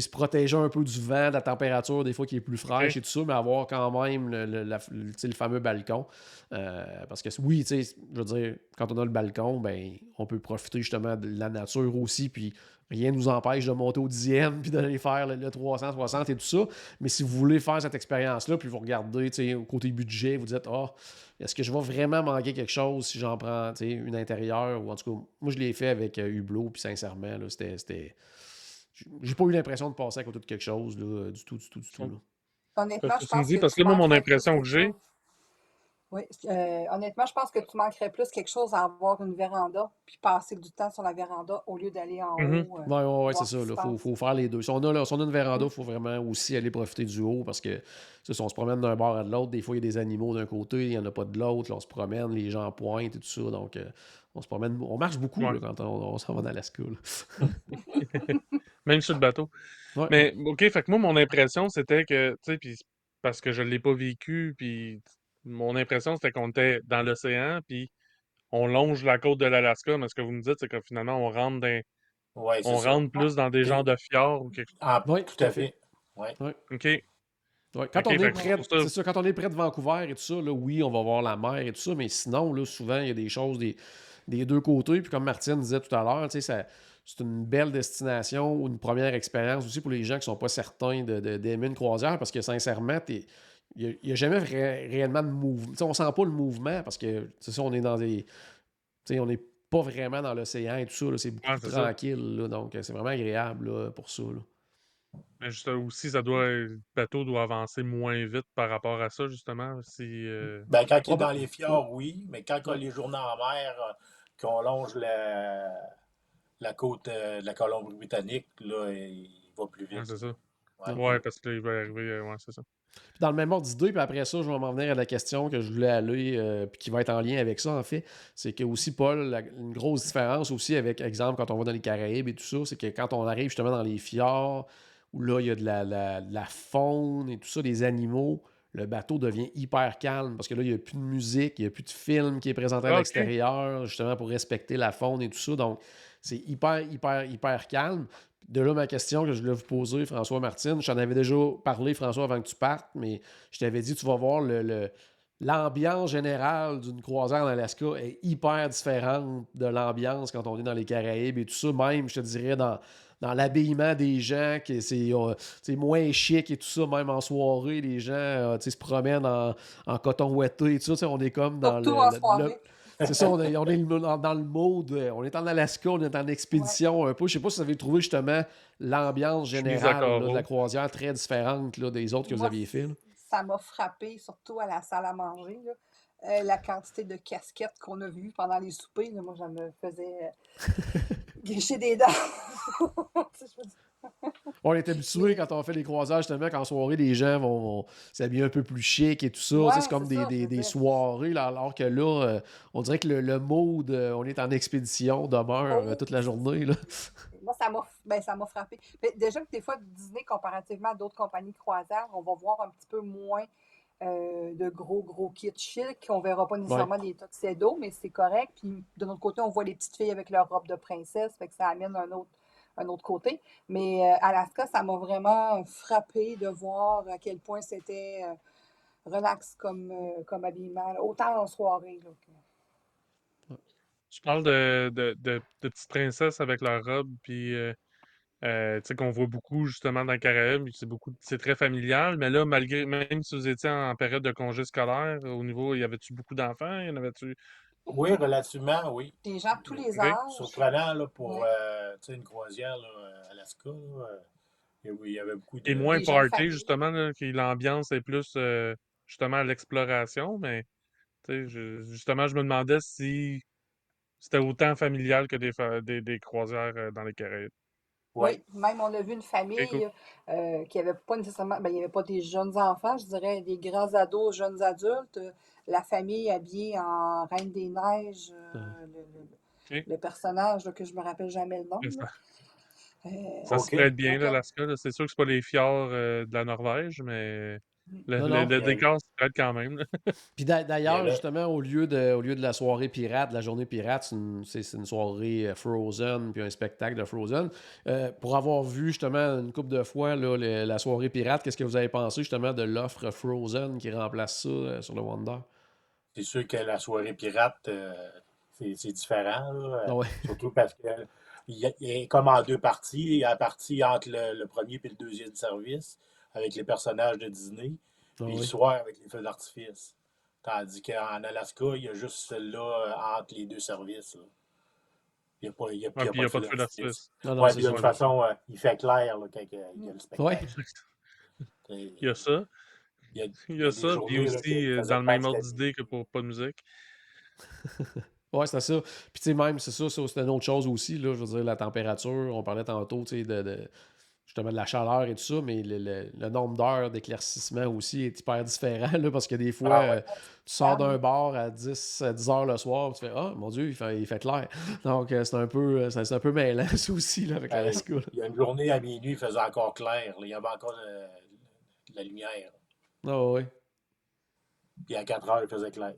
se protéger un peu du vent, de la température, des fois qui est plus fraîche et tout ça, mais avoir quand même le, fameux balcon. Euh, parce que oui, je veux dire, quand on a le balcon, ben, on peut profiter justement de la nature aussi, puis rien ne nous empêche de monter au dixième, puis d'aller faire le, 360 et tout ça. Mais si vous voulez faire cette expérience-là, puis vous regardez au côté budget, vous dites, ah, est-ce que je vais vraiment manquer quelque chose si j'en prends une intérieure, ou en tout cas, moi je l'ai fait avec euh, Hublot, puis sincèrement, c'était j'ai pas eu l'impression de passer à côté de quelque chose, là, du tout, du tout, du tout. Là. Honnêtement, je pense que, parce que moi, mon impression que j'ai. Oui, euh, honnêtement, je pense que tu manquerais plus quelque chose à avoir une véranda, puis passer du temps sur la véranda au lieu d'aller en mm-hmm. haut. oui, oui, ouais, c'est ça. Il faut, faut, faire les deux. Si on a, là, si on a une véranda, il faut vraiment aussi aller profiter du haut parce que si on se promène d'un bord à l'autre, des fois, il y a des animaux d'un côté, il n'y en a pas de l'autre. On se promène, les gens pointent et tout ça. Donc, euh, on se promène, on marche beaucoup quand on, s'en va dans l'Alaska. Même sur le bateau. Mais, OK, fait que moi, mon impression, c'était que, tu sais, parce que je ne l'ai pas vécu, puis mon impression, c'était qu'on était dans l'océan, puis on longe la côte de l'Alaska, mais ce que vous me dites, c'est que finalement, on rentre dans, on rentre plus dans des genres de fjords ou quelque chose. Ah, oui, tout à fait. Ouais. OK. Quand, on est près, ça, quand on est près de Vancouver et tout ça, là, oui, on va voir la mer et tout ça, mais sinon, là, souvent, il y a des choses des, des deux côtés. Puis comme Martine disait tout à l'heure, ça, c'est une belle destination ou une première expérience aussi pour les gens qui ne sont pas certains d'aimer de, une croisière parce que sincèrement, il n'y a, jamais réellement de mouvement. on sent pas le mouvement parce que ça, on est dans des. on n'est pas vraiment dans l'océan et tout ça. C'est beaucoup plus tranquille. donc, c'est vraiment agréable pour ça. Mais juste aussi, ça doit, le bateau doit avancer moins vite par rapport à ça, justement. Si, euh, ben, quand il est dans les fjords, oui, mais quand il y a les journées en mer, euh, qu'on longe la, la côte euh, de la Colombie-Britannique, là, il va plus vite. c'est ça. Ouais. parce qu'il va arriver, euh, ouais, c'est ça. dans le même ordre d'idée, puis après ça, je vais m'en venir à la question que je voulais aller, euh, puis qui va être en lien avec ça, en fait. C'est que aussi, Paul, une grosse différence aussi avec, exemple, quand on va dans les Caraïbes et tout ça, c'est que quand on arrive justement dans les fjords, où là, il y a de la, la, faune et tout ça, des animaux, le bateau devient hyper calme parce que là, il n'y a plus de musique, il n'y a plus de film qui est présenté à l'extérieur, justement pour respecter la faune et tout ça. Donc, c'est hyper, hyper, hyper calme. De là, ma question que je voulais vous poser, François Martine, je t'en avais déjà parlé, François, avant que tu partes, mais je t'avais dit, tu vas voir le, l'ambiance générale d'une croisière en Alaska est hyper différente de l'ambiance quand on est dans les Caraïbes et tout ça, même, je te dirais, dans, dans l'habillement des gens, que euh, c'est moins chic et tout ça, même en soirée, les gens euh, se promènent en, en, coton ouetté et tout ça, on est comme dans le, c'est ça, on est, on est, dans le mode, euh, on est en Alaska, on est en expédition un peu. Je sais pas si vous avez trouvé justement l'ambiance générale de la croisière très différente là, des autres que vous aviez fait. Ça m'a frappé, surtout à la salle à manger. la quantité de casquettes qu'on a vues pendant les soupers. moi, ça me faisait gricher des dents. on est habitué quand on fait les croisages, justement, qu'en soirée, les gens vont, s'habiller un peu plus chic et tout ça. c'est comme des, soirées, là, alors que là, euh, on dirait que le, le mode, euh, on est en expédition, demeure euh, toute la journée. Là. Moi, ben, ça m'a frappé. déjà que des fois, Disney, comparativement à d'autres compagnies de croisière, on va voir un petit peu moins de gros, gros kits chic. On ne verra pas nécessairement des tuxedos, mais c'est correct. Puis de notre côté, on voit les petites filles avec leur robe de princesse, fait que ça amène un autre un autre côté. Mais euh, Alaska, ça m'a vraiment frappé de voir à quel point c'était euh, relax comme, euh, comme habillement, autant en soirée. Tu parles de, de, de, petites princesses avec leur robe, puis qu'on voit beaucoup justement dans le Caraïbes, c'est c'est très familial, mais là, malgré, même si vous étiez en période de congé scolaire, au niveau, y avait-tu beaucoup d'enfants? Y en avait-tu oui, relativement, oui. Des gens de tous les âges. Surprenant là, pour euh, une croisière là, à Alaska. Là, euh, il y avait beaucoup de. Et moins party, justement, là, l'ambiance est plus euh, justement à l'exploration, mais je, justement, je me demandais si c'était autant familial que des, des, des croisières dans les Caraïbes. Oui, même on a vu une famille qui avait pas nécessairement, ben, il n'y avait pas des jeunes enfants, je dirais des grands ados, jeunes adultes la famille habillée en Reine des Neiges, euh, le, personnage que je me rappelle jamais le nom. Euh, ça se prête bien, l'Alaska. C'est sûr que ce pas les fjords euh, de la Norvège, mais le, décor se prête quand même. Puis d'ailleurs, justement, au lieu, de, au lieu de la soirée pirate, la journée pirate, c'est une, soirée Frozen, puis un spectacle de Frozen. pour avoir vu justement une couple de fois la soirée pirate, qu'est-ce que vous avez pensé justement de l'offre Frozen qui remplace ça sur le Wonder? C'est sûr que la soirée pirate, euh, c'est différent. Ah surtout parce que il est comme en deux parties. Il y a la partie entre le, premier et le deuxième service avec les personnages de Disney. Ah et le soir avec les feux d'artifice. Tandis qu'en Alaska, il y a juste celle-là euh, entre les deux services. Il n'y a pas, il y a, pas, de feux d'artifice. Ouais, de toute façon, euh, il fait clair là, quand il y a le spectacle. il y a ça. Il y a, ça, puis aussi euh, dans le même ordre d'idée que pour pas de musique. ouais, c'est ça. Puis tu sais, même, c'est ça, c'est une autre chose aussi, là, je veux dire, la température, on parlait tantôt, tu sais, de, justement de la chaleur et tout ça, mais le, nombre d'heures d'éclaircissement aussi est hyper différent, là, parce que des fois, ah euh, tu sors d'un bar à 10, 10 heures le soir, tu fais « Ah, mon Dieu, il fait, il fait clair! » Donc, euh, c'est un peu c'est un peu mêlant, ça aussi, là, avec la Il y a une journée à minuit, il faisait encore clair, il y avait encore de la lumière. Ah oui. Puis à 4 heures, il faisait clair.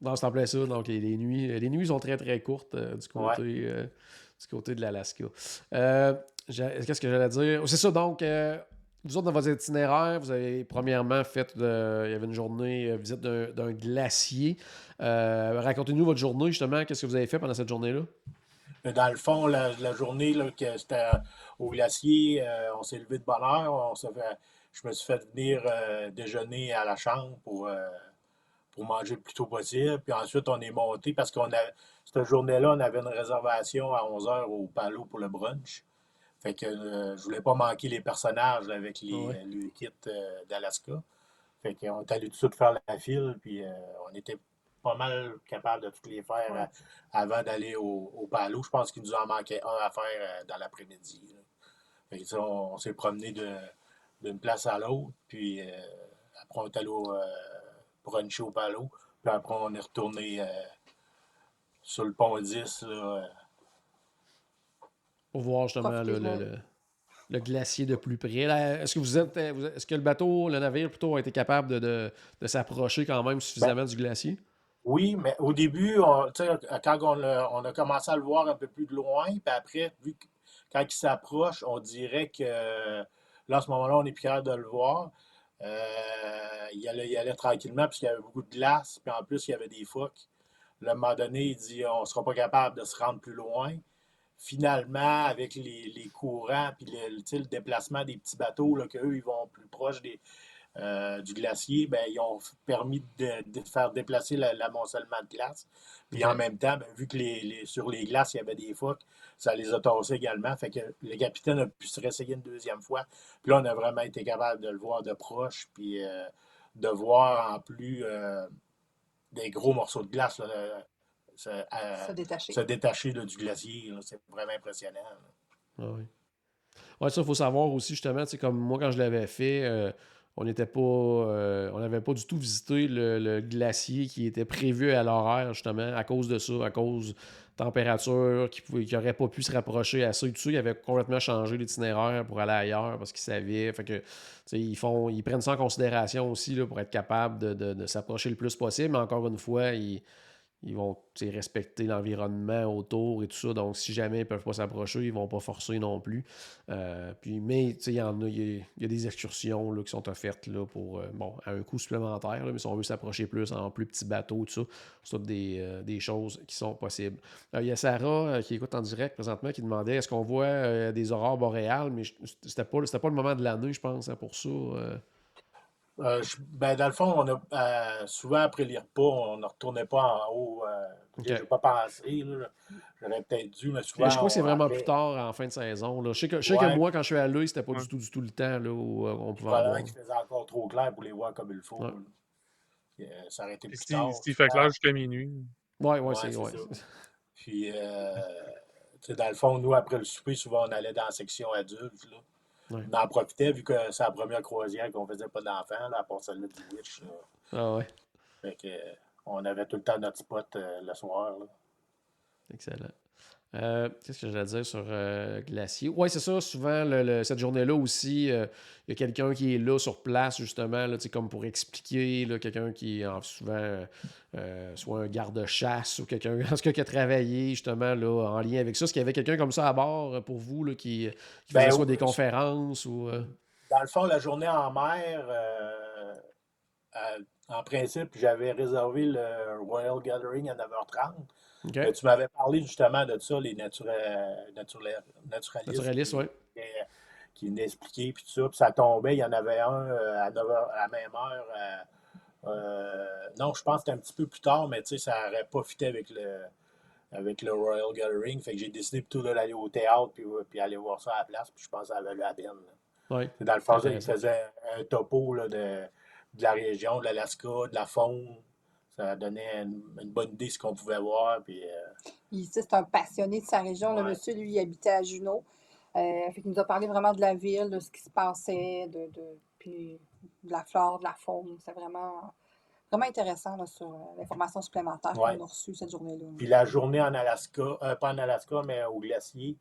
Non, c'est en plein ça. Donc, les nuits, les nuits sont très, très courtes euh, du, côté, euh, du côté de l'Alaska. Euh, qu'est-ce que j'allais dire? C'est ça, donc, vous autres, dans votre itinéraire, vous avez premièrement fait, il y avait une journée visite d'un glacier. Racontez-nous votre journée, justement. Qu'est-ce que vous avez fait pendant cette journée-là? Dans le fond, la, journée, là, que c'était au glacier, on s'est levé de bonne heure. On je me suis fait venir euh, déjeuner à la chambre pour, euh, pour manger le plus tôt possible. Puis ensuite, on est monté parce qu'on a cette journée-là, on avait une réservation à 11h au Palo pour le brunch. Fait que euh, je voulais pas manquer les personnages avec les, le kit d'Alaska. Fait qu'on est allé tout de suite faire la file, puis on était pas mal capable de toutes les faire avant d'aller au, au, Palo. Je pense qu'il nous en manquait un à faire dans l'après-midi. on s'est promené d'une place à l'autre. Puis euh, après, on est allé au, euh, bruncher au Palo. Puis après, on est retourné euh, sur le pont 10. Là, pour voir justement le, le, glacier de plus près. Est-ce que vous êtes. Est-ce que le bateau, le navire plutôt, a été capable de, de, de s'approcher quand même suffisamment ben, du glacier? Oui, mais au début, on, quand on a, on a, commencé à le voir un peu plus de loin, puis après, vu que quand il s'approche, on dirait que là, à ce moment-là, on est plus de le voir. Euh, il, allait, il, allait, tranquillement puisqu'il y avait beaucoup de glace, puis en plus, il y avait des phoques. à un moment donné, il dit on ne sera pas capable de se rendre plus loin. Finalement, avec les, les courants puis le, le, déplacement des petits bateaux, qu'eux, ils vont plus proche des, euh, du glacier, ben, ils ont permis de, faire déplacer l'amoncellement de glace. Puis en même temps, ben, vu que les, sur les glaces, il y avait des phoques, ça les a tassés également. Fait que le capitaine a pu se réessayer une deuxième fois. Puis là, on a vraiment été capable de le voir de proche, puis euh, de voir en plus euh, des gros morceaux de glace se, détacher, du glacier. C'est vraiment impressionnant. Ah oui. Ouais, ça, il faut savoir aussi, justement, comme moi, quand je l'avais fait, on n'était pas. Euh, on n'avait pas du tout visité le, glacier qui était prévu à l'horaire, justement, à cause de ça, à cause température, qui n'aurait pas pu se rapprocher à ça. Et tout ça, il avait complètement changé l'itinéraire pour aller ailleurs parce qu'il savait. Fait que, ils, font, ils prennent ça en considération aussi là, pour être capable de, de s'approcher le plus possible. Mais encore une fois, ils ils vont respecter l'environnement autour et tout ça. Donc, si jamais ils ne peuvent pas s'approcher, ils ne vont pas forcer non plus. Euh, puis, mais il y en a, il y, a des excursions là, qui sont offertes là, pour euh, bon, à un coût supplémentaire. mais si on veut s'approcher plus en plus petits bateaux, tout ça, c'est des, euh, des, choses qui sont possibles. Il y a Sarah qui écoute en direct présentement qui demandait est-ce qu'on voit des aurores boréales, mais c'était pas, pas le moment de l'année, je pense, hein, pour ça. Euh, ben, dans le fond, on a, euh, souvent après les repas, on ne retournait pas en haut. Euh, Je n'ai pas pensé. J'aurais peut-être dû, mais souvent. je crois que c'est vraiment plus tard en fin de saison. Là. Je sais que, je sais que moi, quand je suis à l'œil, c'était pas du tout du tout le temps là, où on pouvait voir. qu'il faisait encore trop clair pour les voir comme il faut. ça aurait été plus tard. il fait clair jusqu'à minuit. Oui, oui, c'est ouais. Puis, dans le fond, nous, après le souper, souvent, on allait dans la section adulte. Là. On en profitait vu que c'est la première croisière qu'on faisait pas d'enfants, à part celle-là du Witch. Ah ouais. Fait que, on avait tout le temps notre spot euh, le soir. Là. Excellent. Euh, qu'est-ce que j'allais dire sur euh, Glacier? Oui, c'est ça. Souvent, cette journée-là aussi, il y a quelqu'un qui est là sur place, justement, là, comme pour expliquer. Quelqu'un qui est souvent soit un garde-chasse ou quelqu'un qui a travaillé justement là, en lien avec ça. Est-ce qu'il y avait quelqu'un comme ça à bord pour vous là, qui, qui faisait ben soit des conférences ou. Dans le fond, la journée en mer, en principe, j'avais réservé le Royal Gathering à 9h30 tu m'avais parlé justement de ça, les naturalistes. Naturalistes, oui. Qui venaient expliquer, puis tout ça. Puis ça tombait, il y en avait un euh, à, 9 à la même heure. Euh, euh, non, je pense que c'était un petit peu plus tard, mais tu sais, ça n'aurait pas fité avec le, avec le Royal Gathering. Fait que j'ai décidé plutôt d'aller au théâtre puis, puis aller voir ça à la place. Puis je pense que ça avait la peine. Oui. Dans le fond, il faisait un topo là, de, de la région, de l'Alaska, de la faune, ça donnait une, une bonne idée de ce qu'on pouvait voir. Puis, euh, c'est un passionné de sa région. Le monsieur, lui, il habitait à Juneau. Euh, il nous a parlé vraiment de la ville, de ce qui se passait, de, de, puis de la flore, de la faune. C'est vraiment, vraiment intéressant là, sur euh, l'information supplémentaire qu'on a reçue cette journée-là. Puis la journée en Alaska, pas en Alaska, mais au glacier,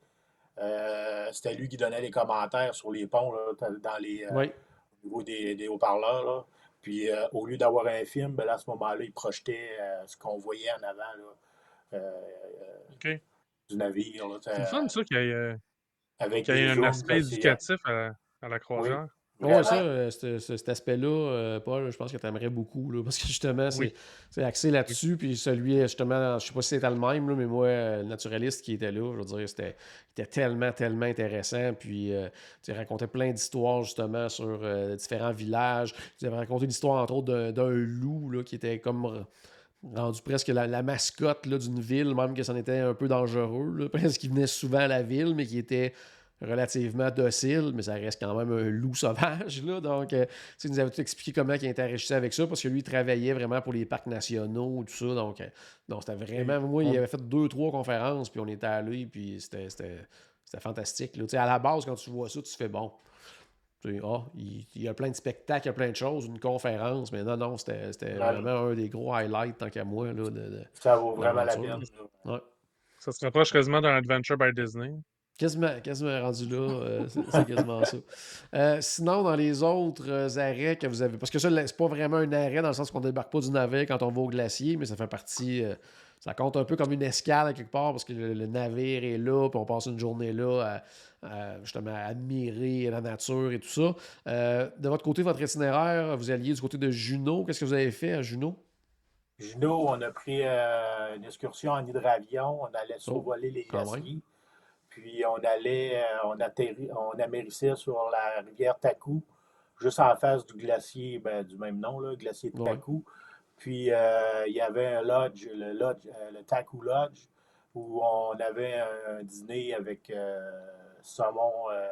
c'était lui qui donnait les commentaires sur les ponts là, dans les, au niveau des, des haut-parleurs. Puis euh, au lieu d'avoir un film, ben à ce moment-là, il projetait euh, ce qu'on voyait en avant là, euh, du navire. C'est fun ça qu'il y ait, un aspect éducatif à, la croisière. Oui, ça, euh, cet aspect-là, euh, Paul, je pense que tu aimerais beaucoup, là, parce que justement, c'est axé là-dessus. Puis celui, justement, je sais pas si c'était le même, là, mais moi, le naturaliste qui était là, je veux dire, c'était était tellement, tellement intéressant. Puis euh, tu racontais plein d'histoires, justement, sur différents villages. Tu avais raconté l'histoire, entre autres, d'un loup là, qui était comme rendu presque la, mascotte d'une ville, même que c'en était un peu dangereux, là, parce qu'il venait souvent à la ville, mais qui était relativement docile, mais ça reste quand même un loup sauvage. Là. Donc, euh, il nous avait tout expliqué comment il interagissait avec ça, parce que lui, il travaillait vraiment pour les parcs nationaux, tout ça. Donc, euh, c'était vraiment. Moi, il avait fait deux, trois conférences, puis on était allé, puis c'était fantastique. Là. À la base, quand tu vois ça, tu fais bon. Ah, il, y a plein de spectacles, il y a plein de choses, une conférence, mais non, non, c'était vraiment un des gros highlights, tant qu'à moi. Là, de, ça vaut vraiment la peine. Ça se rapproche quasiment d'un Adventure by Disney. Quasiment, quasiment rendu là, euh, c'est quasiment ça. Euh, sinon, dans les autres euh, arrêts que vous avez, parce que ça, c'est pas vraiment un arrêt dans le sens qu'on débarque pas du navire quand on va au glacier, mais ça fait partie, ça compte un peu comme une escale à quelque part parce que le, le navire est là, puis on passe une journée là à, à, justement à admirer la nature et tout ça. De votre côté, votre itinéraire, vous alliez du côté de Juno. Qu'est-ce que vous avez fait à Juno? Juno, on a pris une excursion en hydravion. On allait Oh, survoler les glaciers. Puis on allait, euh, on atterri, on amérissait sur la rivière Taku, juste en face du glacier ben, du même nom, là, glacier de Ouais. Taku. Puis euh, il y avait un lodge, le, lodge, euh, le Taku Lodge, où on avait un, un dîner avec euh, saumon, euh,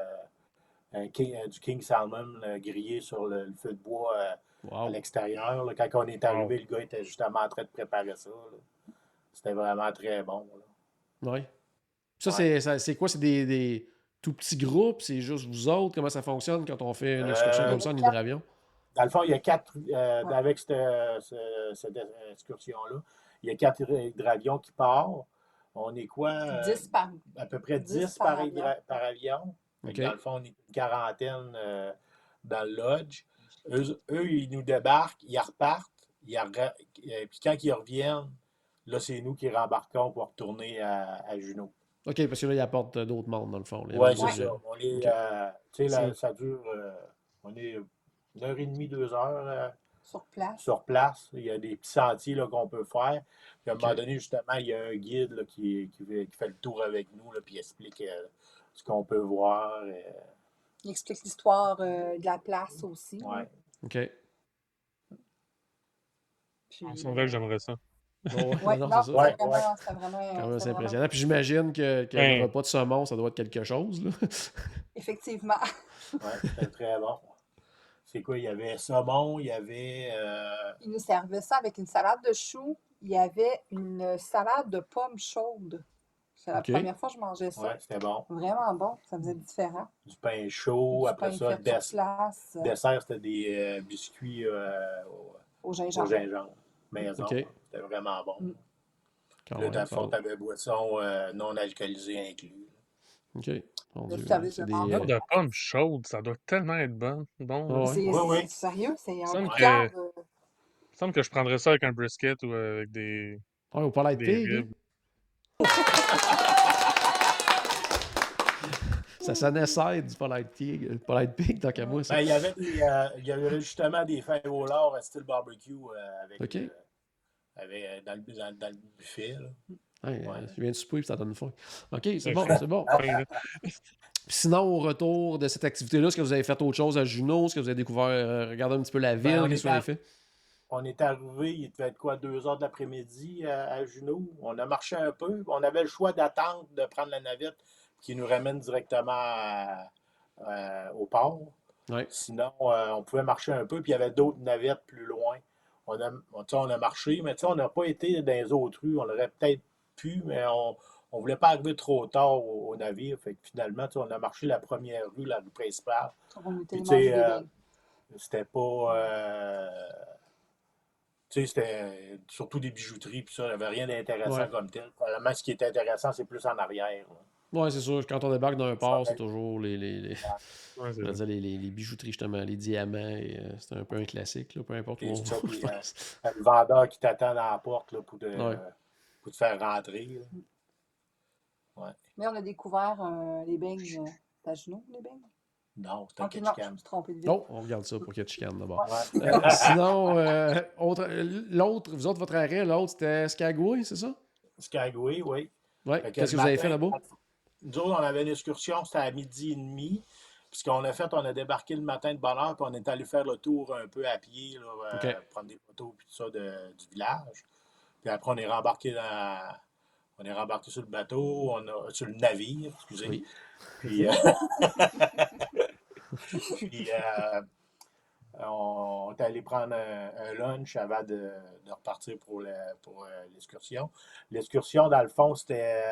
un king- du king salmon grillé sur le, le feu de bois à l'extérieur. Quand on est arrivé, le gars était justement en train de préparer ça. C'était vraiment très bon. là. Ça, Ouais. c'est ça- c'est quoi? C'est des, des tout petits groupes? C'est juste vous autres? Comment ça fonctionne quand on fait une excursion Euh, comme ça en hydravion? Dans le fond, il y a quatre, euh, Ouais. avec cette, ce- cette excursion-là, il y a quatre hydravions qui partent. On est quoi? euh, 10 par. à peu près 10, 10 par, avion. par avion. Dans le fond, on est une quarantaine euh, dans le lodge. Eux, eux, ils nous débarquent, ils repartent. Ils euh, puis quand ils reviennent, là, c'est nous qui rembarquons pour retourner à, à Juno. OK, parce que là, il apporte euh, d'autres mondes, dans le fond. là. Oui, c'est ça. On est, OK. euh, tu sais, là, ça dure, euh, on est une heure et demie, deux heures euh, Sur place. sur place. Il y a des petits sentiers là, qu'on peut faire. Puis à un moment donné, justement, il y a un guide là, qui, qui, fait, qui fait le tour avec nous, là, puis il explique euh, ce qu'on peut voir. Il explique l'histoire euh, de la place aussi. ouais. OK. Puis, C'est vrai que j'aimerais ça. Ouais, Ouais, non, non, c'est. Ouais, vraiment, ouais. c'était vraiment, Quand même, c'était c'est vraiment- impressionnant. Puis j'imagine que, que Ben. le repas de saumon, ça doit être quelque chose. Là. Effectivement. Ouais, c'était très bon. C'est quoi? Il y avait saumon, il y avait. euh, Il nous servait ça avec une salade de choux. Il y avait une salade de pommes chaudes. C'est la première fois que je mangeais ça. ouais, c'était bon. Vraiment bon. Ça faisait différent. Du pain chaud. Du Après pain ça, euh, dessert, c'était des euh, biscuits euh, au, au au gingembre. gingembre. Maison. OK. C'était vraiment bon. Mm. Quand Là, dans le fond, tu avais boisson euh, non alcoolisée inclus. OK. De des, euh, de pommes chaudes, ça doit tellement être bon. Bon, ouais. C'est oui. c'est sérieux, c'est un semble de que- euh, Il me semble que je prendrais ça avec un brisket ou avec des, Ouais, au Polite des Pig. hein? Ça sonnait side du Polite Pig, Polite Pig, tant qu'à moi. Ça. Ben, il, y avait des, euh, il y avait justement des fèves au lard à style barbecue euh, avec, OK. euh, avec, euh, dans, le, dans, dans le buffet. Là. Ouais, Ouais. euh, Je viens de souper puis ça donne faim. OK, c'est bon, c'est bon. Puis Sinon, au retour de cette activité-là, est-ce que vous avez fait autre chose à Juno? Est-ce que vous avez découvert, euh, regardé un petit peu la ville? Ben, on Qu'est-ce que vous avez fait? On est arrivé, il devait être quoi, 2 heures de l'après-midi à, à Juno. On a marché un peu. On avait le choix d'attendre de prendre la navette qui nous ramène directement à- à- au port. Ouais. Sinon, euh, on pouvait marcher un peu, puis il y avait d'autres navettes plus loin. On a, on, a marché, mais tu sais, on n'a pas été dans les autres rues. On aurait peut-être pu, mais on ne voulait pas arriver trop tard au, au navire. Fait que finalement, tu sais, on a marché la première rue, la rue principale. était euh. C'était pas. euh, tu sais, c'était surtout des bijouteries, puis ça, il n'y avait rien d'intéressant Ouais. comme tel. Probablement, ce qui est intéressant, c'est plus en arrière. là. Ouais, c'est sûr. Quand on débarque dans un port, c'est toujours les, les, les, Ouais, dire, les, les- les bijouteries, justement, les diamants. euh, c'est un peu un classique, là, peu importe où on va, je euh. T'as Le vendeur qui t'attend dans la porte là, pour, te, Ouais. pour te faire rentrer. Mais on a découvert euh, les beignes. euh, c'est à Juno, les beignes? Non, c'est un Ok, non, je me Ketchikan. suis trompée de. Oh, on regarde ça pour chicane d'abord. Ouais. Euh, sinon, euh, autre- l'autre, vous autres, votre arrêt, l'autre, c'était Skagway, c'est ça? Skagway, oui. Ouais. Qu'est-ce que le vous avez fait là-bas? Nous autres, on avait une excursion, c'était à midi et demi. Puis ce qu'on a fait, on a débarqué le matin de bonne heure, puis on est allé faire le tour un peu à pied, là, euh, prendre des photos puis tout ça de- du village. Puis après, on est rembarqué dans. On est rembarqué sur le bateau, on a, sur le navire, excusez. Oui. Puis, euh, puis, euh, on est allé prendre un, un lunch avant de, de repartir pour le- pour, euh, l'excursion. L'excursion, dans le fond, c'était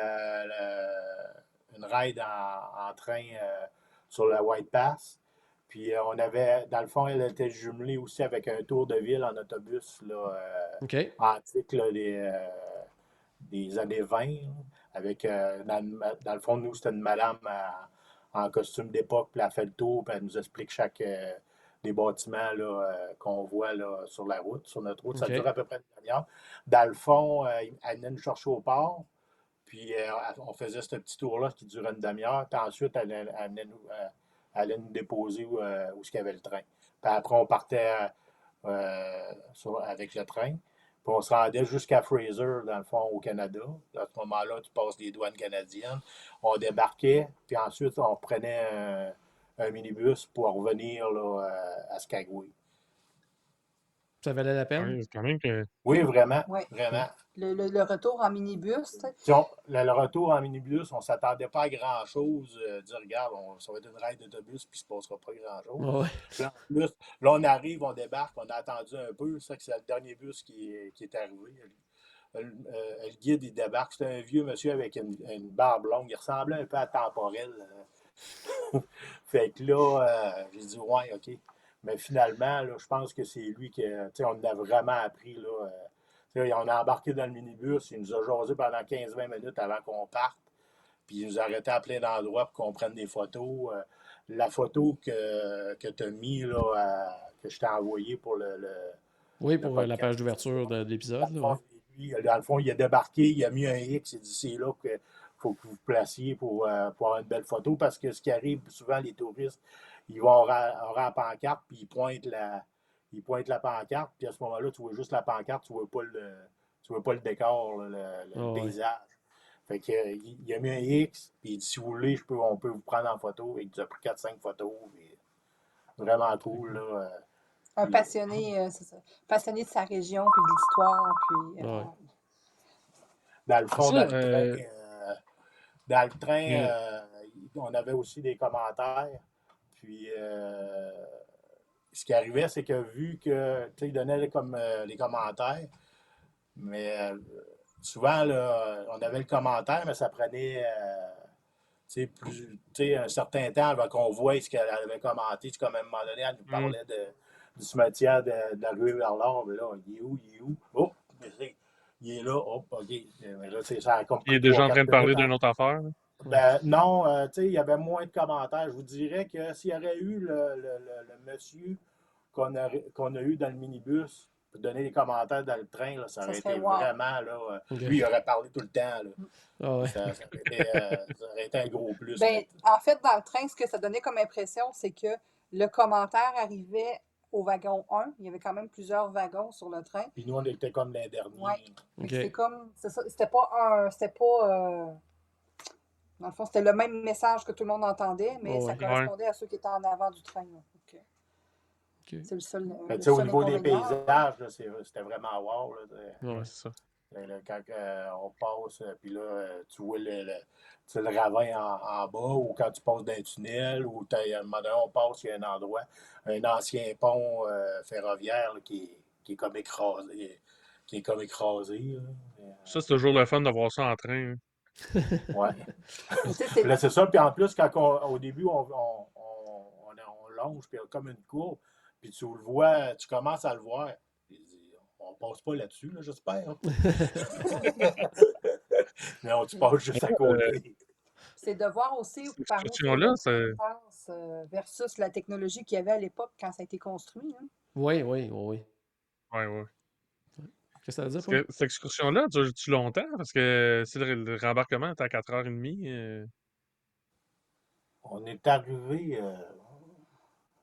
le- une ride en, en train euh, sur la White Pass. Puis euh, on avait, dans le fond, elle était jumelée aussi avec un tour de ville en autobus là, euh, antique là, des, des années 20. là. avec, dans, le ma- dans le fond, nous, c'était une madame à- en costume d'époque, puis elle fait le tour, puis elle nous explique chaque des bâtiments là, euh, qu'on voit là, sur la route, sur notre route. Ça dure à peu près une demi-heure. Dans le fond, euh, elle venait nous chercher au port, puis euh, on faisait ce petit tour-là qui durait une demi-heure, puis ensuite, elle, euh, allait nous déposer où, euh, où il y avait le train. Puis après, on partait avec le train. Puis on se rendait jusqu'à Fraser, dans le fond, au Canada. À ce moment-là, tu passes les douanes canadiennes. On débarquait, puis ensuite, on prenait un, minibus pour revenir à Skagway. Ça valait la peine? C'est quand même que. Oui, vraiment, Oui. vraiment. Le, le- le retour en minibus, on- le, le retour en minibus, on ne s'attendait pas à grand-chose. Euh, dire, regarde, on- ça va être une ride d'autobus, puis il ne se passera pas grand-chose. Ouais. Puis en plus, là, on arrive, on débarque, on a attendu un peu. C'est ça que c'est le dernier bus qui est, qui est arrivé. Le, le- euh, le guide, il débarque. C'était un vieux monsieur avec une, une barbe longue. Il ressemblait un peu à Temporel. euh. fait que là, euh, j'ai dit, ouais, OK. Mais finalement, là, je pense que c'est lui qui, a- on a vraiment appris. Là, euh, on a embarqué dans le minibus. Il nous a jasé pendant 15-20 minutes avant qu'on parte. Puis il nous a arrêté à plein d'endroits pour qu'on prenne des photos. Euh, la photo que, que tu as mis, là, à- que je t'ai envoyée pour le. le- Oui, pour euh, la page d'ouverture de, de Dans l'épisode. ouais. lui, dans le fond, il a débarqué, il a mis un X, il dit c'est là qu'il faut que vous vous placiez pour, euh, pour avoir une belle photo. Parce que ce qui arrive souvent, les touristes, ils vont aura la pancarte, puis ils pointent la, ils pointent la pancarte, puis à ce moment-là, tu vois juste la pancarte, tu vois pas le, tu vois pas le décor, le, Ah ouais. paysage. Fait que, il, il a mis un X, puis il dit si vous voulez, je peux, on peut vous prendre en photo. Et il nous a pris 4-5 photos. puis vraiment cool. Là, euh. un passionné, euh, c'est ça, passionné de sa région, puis de l'histoire, puis... euh, Ouais. Dans le fond, Ça, dans le train, euh, dans le train Mm. euh, on avait aussi des commentaires. Puis, euh, ce qui arrivait, c'est que vu que, tu sais, ils donnaient les, comme, euh, les commentaires, mais euh, souvent, là, on avait le commentaire, mais ça prenait, tu sais, plus, tu sais, un certain temps avant qu'on voie ce qu'elle avait commenté. Tu comme à un moment donné, elle nous Mm. parlait de, du cimetière de, de la rue vers l'or. Mais là, il est où, il est où? Oh, il est là, hop, OK. Mais là, c'est ça Il est déjà en train de parler d'une autre affaire. là. Ben, non, euh, tu sais, il y avait moins de commentaires. Je vous dirais que s'il y aurait eu le, le- le- le monsieur qu'on a, qu'on a eu dans le minibus pour donner les commentaires dans le train, là, ça Ça aurait été wow. vraiment, là, euh, lui, il aurait parlé tout le temps. Là. Ah ouais. Ça, ça aurait été, euh, ça aurait été un gros plus. Ben, en fait, dans le train, ce que ça donnait comme impression, c'est que le commentaire arrivait au wagon 1. Il y avait quand même plusieurs wagons sur le train. Puis nous, on était comme les derniers. Ouais. C'est comme, c'était pas un, c'était pas, euh, dans le fond, c'était le même message que tout le monde entendait, mais ça ouais. correspondait à ceux qui étaient en avant du train. euh. C'est le seul. Mais le tu sais, au niveau des paysages, là, c'est- c'était vraiment wow. Ouais, c'est ça. Là, là, quand euh, on passe, euh, puis là, euh, tu vois le, le, tu le ravin en, en bas, ou quand tu passes d'un tunnel, ou à un moment donné, on passe, il y a un endroit, un ancien pont euh, ferroviaire là, qui, est- qui est comme écrasé. Qui est comme écrasé. là. Ça, c'est toujours le fun de voir ça en train. hein. Puis là, c'est ça. Puis en plus, quand on- au début, on, on, on, on- on longe, puis il y a comme une courbe, puis tu le vois, tu commences à le voir. On passe pas là-dessus, là, j'espère. Mais on, tu passes juste à côté. c'est de voir aussi par passe, euh, versus la technologie qu'il y avait à l'époque quand ça a été construit. hein. Oui, oui, oui. Ouais, ouais. Qu'est-ce que ça veut dire, Parce Paul? que cette excursion-là dure-tu longtemps? Parce que si le, le rembarquement était à 4h30, euh, On est arrivé. Euh,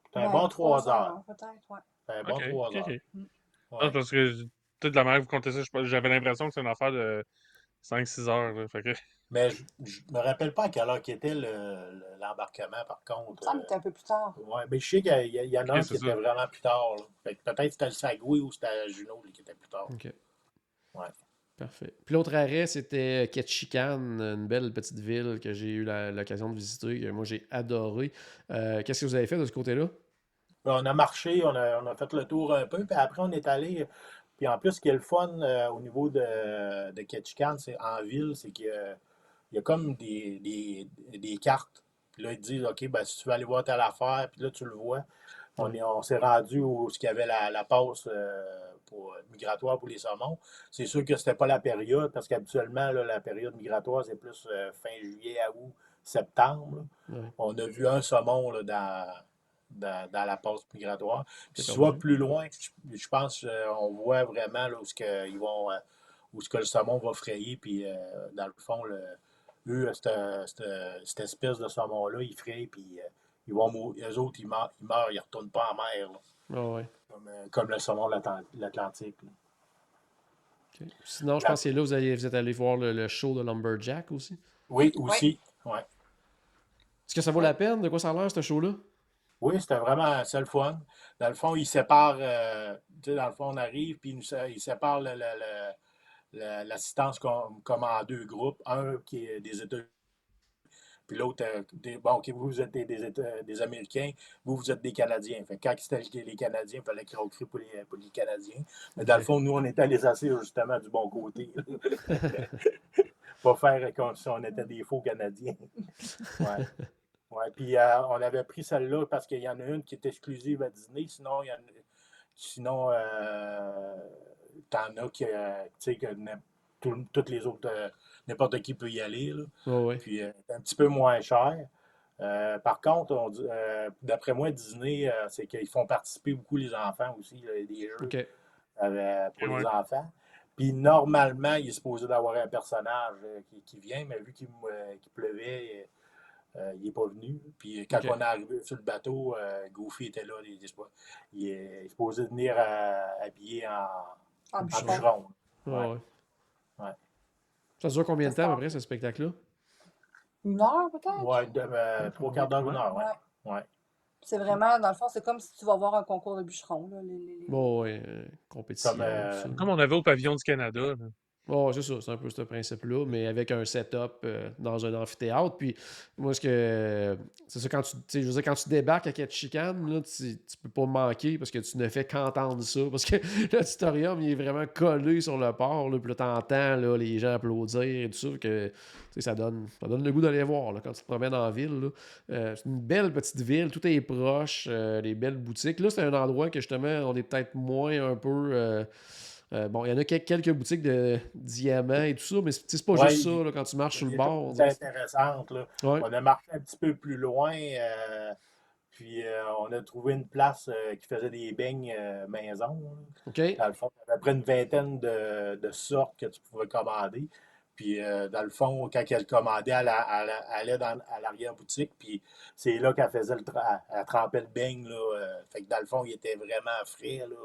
c'était un Ouais, bon trois heures. heures, Peut-être, ouais. Un bon ok, trois ok, heures. ok. Mm. Ouais. Non, parce que toute la manière que vous comptez ça, j'avais l'impression que c'est une affaire de 5-6 heures. là. Fait que, Mais je, je me rappelle pas à quelle heure était le- le- l'embarquement, par contre. que c'était un peu plus tard. Euh, ouais, mais je sais qu'il y, a- il y en a Ok, un qui ça. était vraiment plus tard. Fait que peut-être c'était le Sagoué ou c'était Juno là, qui était plus tard. OK. Ouais. Parfait. Puis l'autre arrêt, c'était Ketchikan, une belle petite ville que j'ai eu l'occasion de visiter, que moi j'ai adoré. Euh, Qu'est-ce que vous avez fait de ce côté-là? On a marché, on a, on a fait le tour un peu, puis après on est allé. Puis en plus, ce qui est le fun euh, au niveau de, de Ketchikan, c'est en ville, c'est qu'il y a, il y a comme des, des, des cartes. Puis là, ils disent, OK, ben, si tu veux aller voir telle affaire, puis là, tu le vois. On, est- on s'est rendu où il y avait la, la passe euh, pour, migratoire pour les saumons. C'est sûr que c'était pas la période, parce qu'habituellement, la période migratoire, c'est plus euh, fin juillet à août, septembre. On a vu un saumon là, dans, dans, dans la passe migratoire. Puis si tu plus loin, je, je pense qu'on voit vraiment là, où, ce que, ils vont, euh, où ce que le saumon va frayer. Puis euh, dans le fond, le, eux, cette, cette, cette espèce de saumon-là, ils frayent, puis euh, ils vont mourir. Eux autres, ils meurent, ils, meurent, ils ne retournent pas en mer, là, Ah ouais. comme, euh, comme le saumon de l'Atlant- de l'Atlantique. là. Sinon, je pense que là vous, allez- vous êtes allé voir le, le show de Lumberjack aussi. Oui, aussi. Ouais. Est-ce que ça vaut la peine? De quoi ça a l'air, ce show-là? Oui, c'était vraiment c'est le fun. Dans le fond, ils séparent, euh, tu sais, dans le fond, on arrive, puis ils, nous sé- ils séparent le- le- le- le- l'assistance comme, comme en deux groupes. Un qui est des États puis l'autre, euh, des- bon, OK, vous, êtes des, des, États- des Américains, vous, vous êtes des Canadiens. Fait quand c'était les les Canadiens, il fallait qu'ils recrutent pour les, pour les Canadiens. Mais dans le fond, nous, on était les assis justement du bon côté. Pas faire comme si on était des faux Canadiens. Ouais. Ouais, puis euh, on avait pris celle-là parce qu'il y en a une qui est exclusive à Disney. Sinon, il y en a, sinon euh, t'en as qui, euh, tu sais, que tout- toutes les autres, euh, n'importe qui peut y aller. Là. Ouais. Puis euh, c'est un petit peu moins cher. Euh, par contre, euh, d'après moi, Disney, euh, c'est qu'ils font participer beaucoup les enfants aussi, là, des jeux euh, pour les enfants. Puis normalement, il est supposé d'avoir un personnage euh, qui, qui vient, mais vu qu'il euh, pleuvait, euh, il n'est pas venu. Puis quand on est arrivé sur le bateau, euh, Goofy était là. Il, il est supposé venir euh, habillé en, En en bûcheron. Ah Ouais. ouais. Ouais. Ça dure combien de C'est temps à ça. peu près, ce spectacle-là? Une heure peut-être? Ouais, de, euh, trois quarts d'heure, une heure. Ouais. Ouais. Ouais. C'est vraiment, dans le fond, c'est comme si tu vas voir un concours de bûcherons. Là, les, les- Bon, ouais. euh, compétition. Comme, euh. Comme on avait au pavillon du Canada. là. Oh, c'est ça, c'est un peu ce principe-là, mais avec un setup euh, dans un amphithéâtre. Puis, moi, ce que. C'est ça, quand tu, je veux dire, quand tu débarques à Ketchikan, là, tu, tu peux pas manquer parce que tu ne fais qu'entendre ça. Parce que l'auditorium, il est vraiment collé sur le port. Là, puis là, t'entends là, les gens applaudir et tout ça. Que, ça, donne, ça donne le goût d'aller voir là, quand tu te promènes en ville. Euh, c'est une belle petite ville, tout est proche, euh, les belles boutiques. Là, c'est un endroit que justement, on est peut-être moins un peu. Euh, bon, il y en a quel- quelques boutiques de diamants et tout ça, mais c'est c'est pas Ouais, juste ça là, quand tu marches sur le bord. Là. Ouais. On a marché un petit peu plus loin, euh, puis euh, on a trouvé une place qui faisait des beignes maison. là. OK. Dans le fond, il y avait près une vingtaine de, de sortes que tu pouvais commander. Puis, euh, dans le fond, quand elle commandait, elle, allait dans, à l'arrière-boutique. Puis, c'est là qu'elle faisait le tra- elle, trempait le beigne. Là, euh, fait que dans le fond, il était vraiment frais. Là.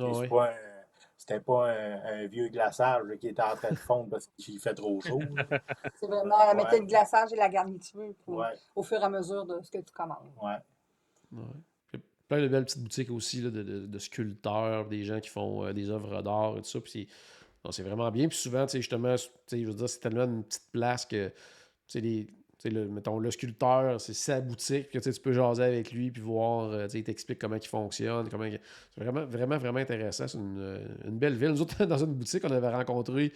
Ah c'est pas un- C'était pas un, un vieux glaçage qui était en train de fondre parce qu'il fait trop chaud. C'est vraiment, elle mettait Ouais. le glaçage et la garniture pour- Ouais, au fur et à mesure de ce que tu commandes. ouais. Ouais. Plein de belles petites boutiques aussi là, de, de- de sculpteurs, des gens qui font euh, des œuvres d'art et tout ça. Puis c'est, non, c'est vraiment bien. Puis souvent, tu sais, justement, tu sais, je veux dire, c'est tellement une petite place que, tu sais, les- tu sais, le, mettons, le sculpteur, c'est sa boutique, que tu peux jaser avec lui, puis voir, euh, il t'explique comment il fonctionne. Comment C'est vraiment, vraiment, vraiment intéressant. C'est une, euh, une belle ville. Nous autres, dans une boutique, on avait rencontré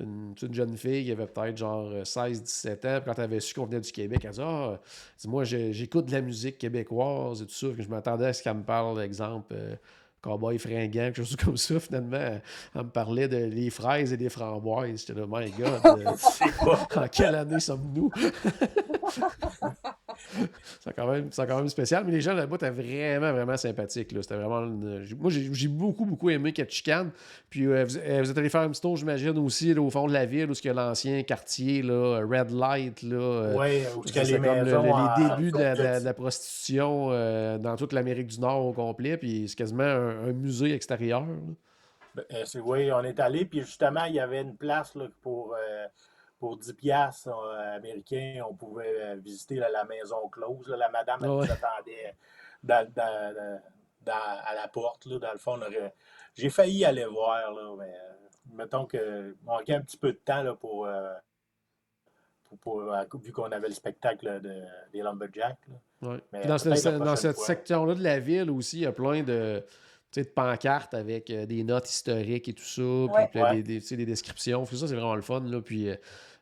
une, jeune fille qui avait peut-être genre 16-17 ans. Puis quand elle avait su qu'on venait du Québec, elle dit Ah, moi, j'écoute de la musique québécoise et tout ça. Puis je m'attendais à ce qu'elle me parle, exemple, euh, Cowboy fringant, quelque chose comme ça. Finalement, elle, me parlait de les fraises et des framboises. J'étais là, my God, euh, en quelle année sommes-nous? c'est quand, même- quand même spécial, mais les gens là-bas étaient vraiment, vraiment sympathiques. là. C'était vraiment. une- Moi, j'ai j'ai beaucoup, beaucoup aimé Ketchikan. Puis euh, vous, euh, vous êtes allé faire un petit tour, j'imagine, aussi là, au fond de la ville, où il y a l'ancien quartier, là, Red Light. Là, euh, Oui, où il y a les maisons. le- débuts de la, de la- en- de la prostitution euh, dans toute l'Amérique du Nord au complet. Puis c'est quasiment un, un musée extérieur. Ben, c'est- oui, on est allé, puis justement, il y avait une place là, pour, pour 10 piastres euh, américains, on pouvait euh, visiter là, la maison close. là. La madame, elle nous attendait dans, dans- dans- dans- à la porte. Là, dans le fond, aurait- j'ai failli aller voir, mais euh, mettons que manquait un petit peu de temps là, pour, euh, pour, pour- à- vu qu'on avait le spectacle de, des Lumberjacks. Ouais. Dans, ce- dans cette section-là de la ville aussi, il y a plein de, pancartes avec euh, des notes historiques et tout ça, puis Ouais. puis Ouais. des, descriptions. Puis ça, c'est vraiment le fun. Là. Puis, euh,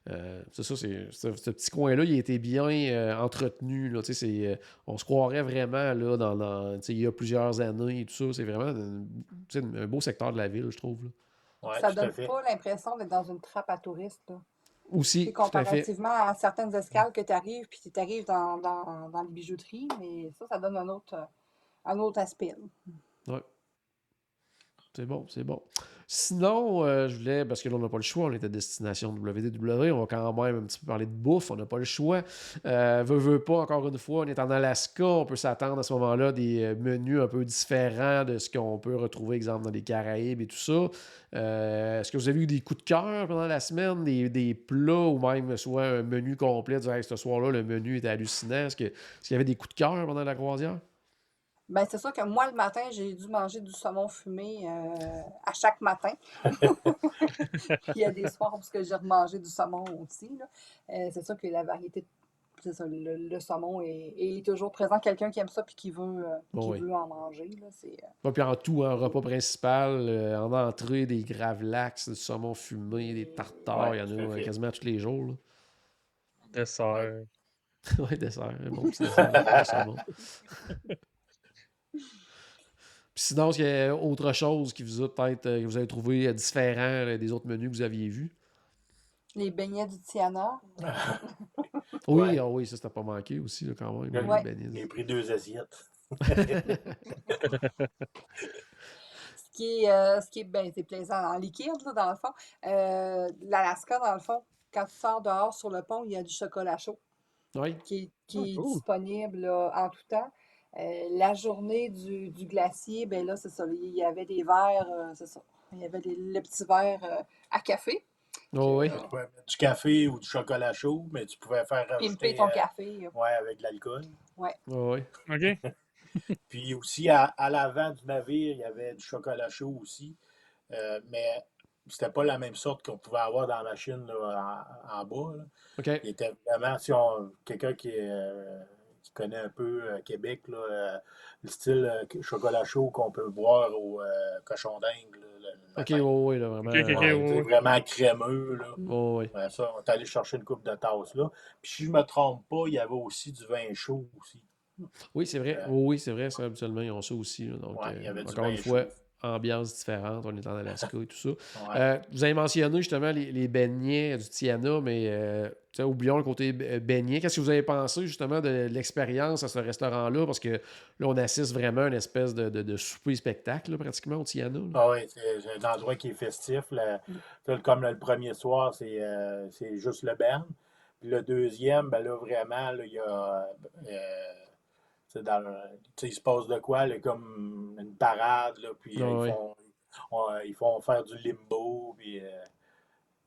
Euh, c'est ça, c'est, ce, ce petit coin-là, il a été bien euh, entretenu. Là, tu sais, c'est, euh, on se croirait vraiment là, dans, dans- tu sais, il y a plusieurs années et tout ça. C'est vraiment sais, un beau secteur de la ville, je trouve. là. Ouais, Ça donne pas l'impression d'être dans une trappe à touristes. Là. Aussi, à comparativement à certaines escales que tu arrives, puis tu arrives dans, dans, dans les bijouteries, mais ça, ça donne un autre, un autre aspect. Ouais. C'est bon, c'est bon. Sinon, euh, je voulais, parce que là, on n'a pas le choix, on est à destination WDW, on va quand même un petit peu parler de bouffe, on n'a pas le choix. Euh, veux, veux pas, encore une fois, on est en Alaska, on peut s'attendre à ce moment-là des euh, menus un peu différents de ce qu'on peut retrouver, exemple, dans les Caraïbes et tout ça. Euh, Est-ce que vous avez eu des coups de cœur pendant la semaine, des, des plats ou même soit un menu complet, dire, Hey, ce soir-là, le menu était hallucinant? Est-ce qu'il y avait des coups de cœur pendant la croisière? Ben, c'est sûr que moi, le matin, j'ai dû manger du saumon fumé euh, à chaque matin. Il y a des soirs où ce que j'ai remangé du saumon aussi. là. Euh, c'est sûr que la variété, c'est ça, le, le saumon est, est toujours présent. Quelqu'un qui aime ça puis qui veut, euh, qui Oh oui. veut en manger. Là, c'est, euh, puis en tout, un repas principal, euh, en entrée, des gravlax, du saumon fumé, des tartares, il y en a fait. quasiment tous les jours. Dessert. Là. dessert, bon petit dessert, le saumon. Puis sinon, est-ce qu'il y a autre chose qui vous a peut-être euh, que vous avez trouvé euh, différent euh, des autres menus que vous aviez vus? les beignets du Tiana. Oui, Ouais. ah oui, ça, c'était pas manqué aussi, là, quand même. Ouais. J'ai pris deux assiettes. Ce qui est, euh, ce qui est, ben, c'est plaisant en liquide, là, dans le fond. Euh, L'Alaska, dans le fond, quand tu sors dehors sur le pont, il y a du chocolat chaud Oui, qui est, qui Ah, est cool. disponible là, en tout temps. Euh, la journée du, du glacier, ben là, c'est ça. Il y avait des verres, euh, c'est ça. Il y avait des, le petit verre euh, à café. oh, oui. Tu pouvais mettre du café ou du chocolat chaud, mais tu pouvais faire Pimper rajouter ton euh, café. ouais, avec de l'alcool. Oh, oui. OK? Puis aussi, à, à l'avant du navire, il y avait du chocolat chaud aussi. Euh, mais c'était pas la même sorte qu'on pouvait avoir dans la machine là, en, en bas. là. OK. Il était vraiment, si on quelqu'un qui, est, euh, qui connaît un peu euh, Québec, là, euh, le style euh, chocolat chaud qu'on peut boire au euh, cochon le OK, oh, oui, là, vraiment. Ok, ok, ok, Ouais, ouais, c'est ouais. vraiment crémeux. Là. Oh, oui. Ouais, ça, on est allé chercher une coupe de tasse là. Puis si je me trompe pas, il y avait aussi du vin chaud aussi. Oui, c'est vrai. Oui, c'est vrai. Ça, habituellement, ils ont ça aussi. là. Donc, Ouais, euh, il y avait du encore vin une fois, chaud. Ambiance différente. On est en Alaska et tout ça. Ouais. Euh, vous avez mentionné justement les, les beignets du Tiana, mais euh, oublions le côté be- beignet. Qu'est-ce que vous avez pensé justement de l'expérience à ce restaurant-là? Parce que là, on assiste vraiment à une espèce de, de, de souper-spectacle, pratiquement, au Tiana. Ah oui, c'est un endroit qui est festif. là. Comme le premier soir, c'est euh, juste le band. Puis le deuxième, ben là, vraiment, là, il y a. euh, dans il se passe de quoi? là, comme une parade, là, puis euh, ils, font, on- ils font faire du limbo. Puis, euh,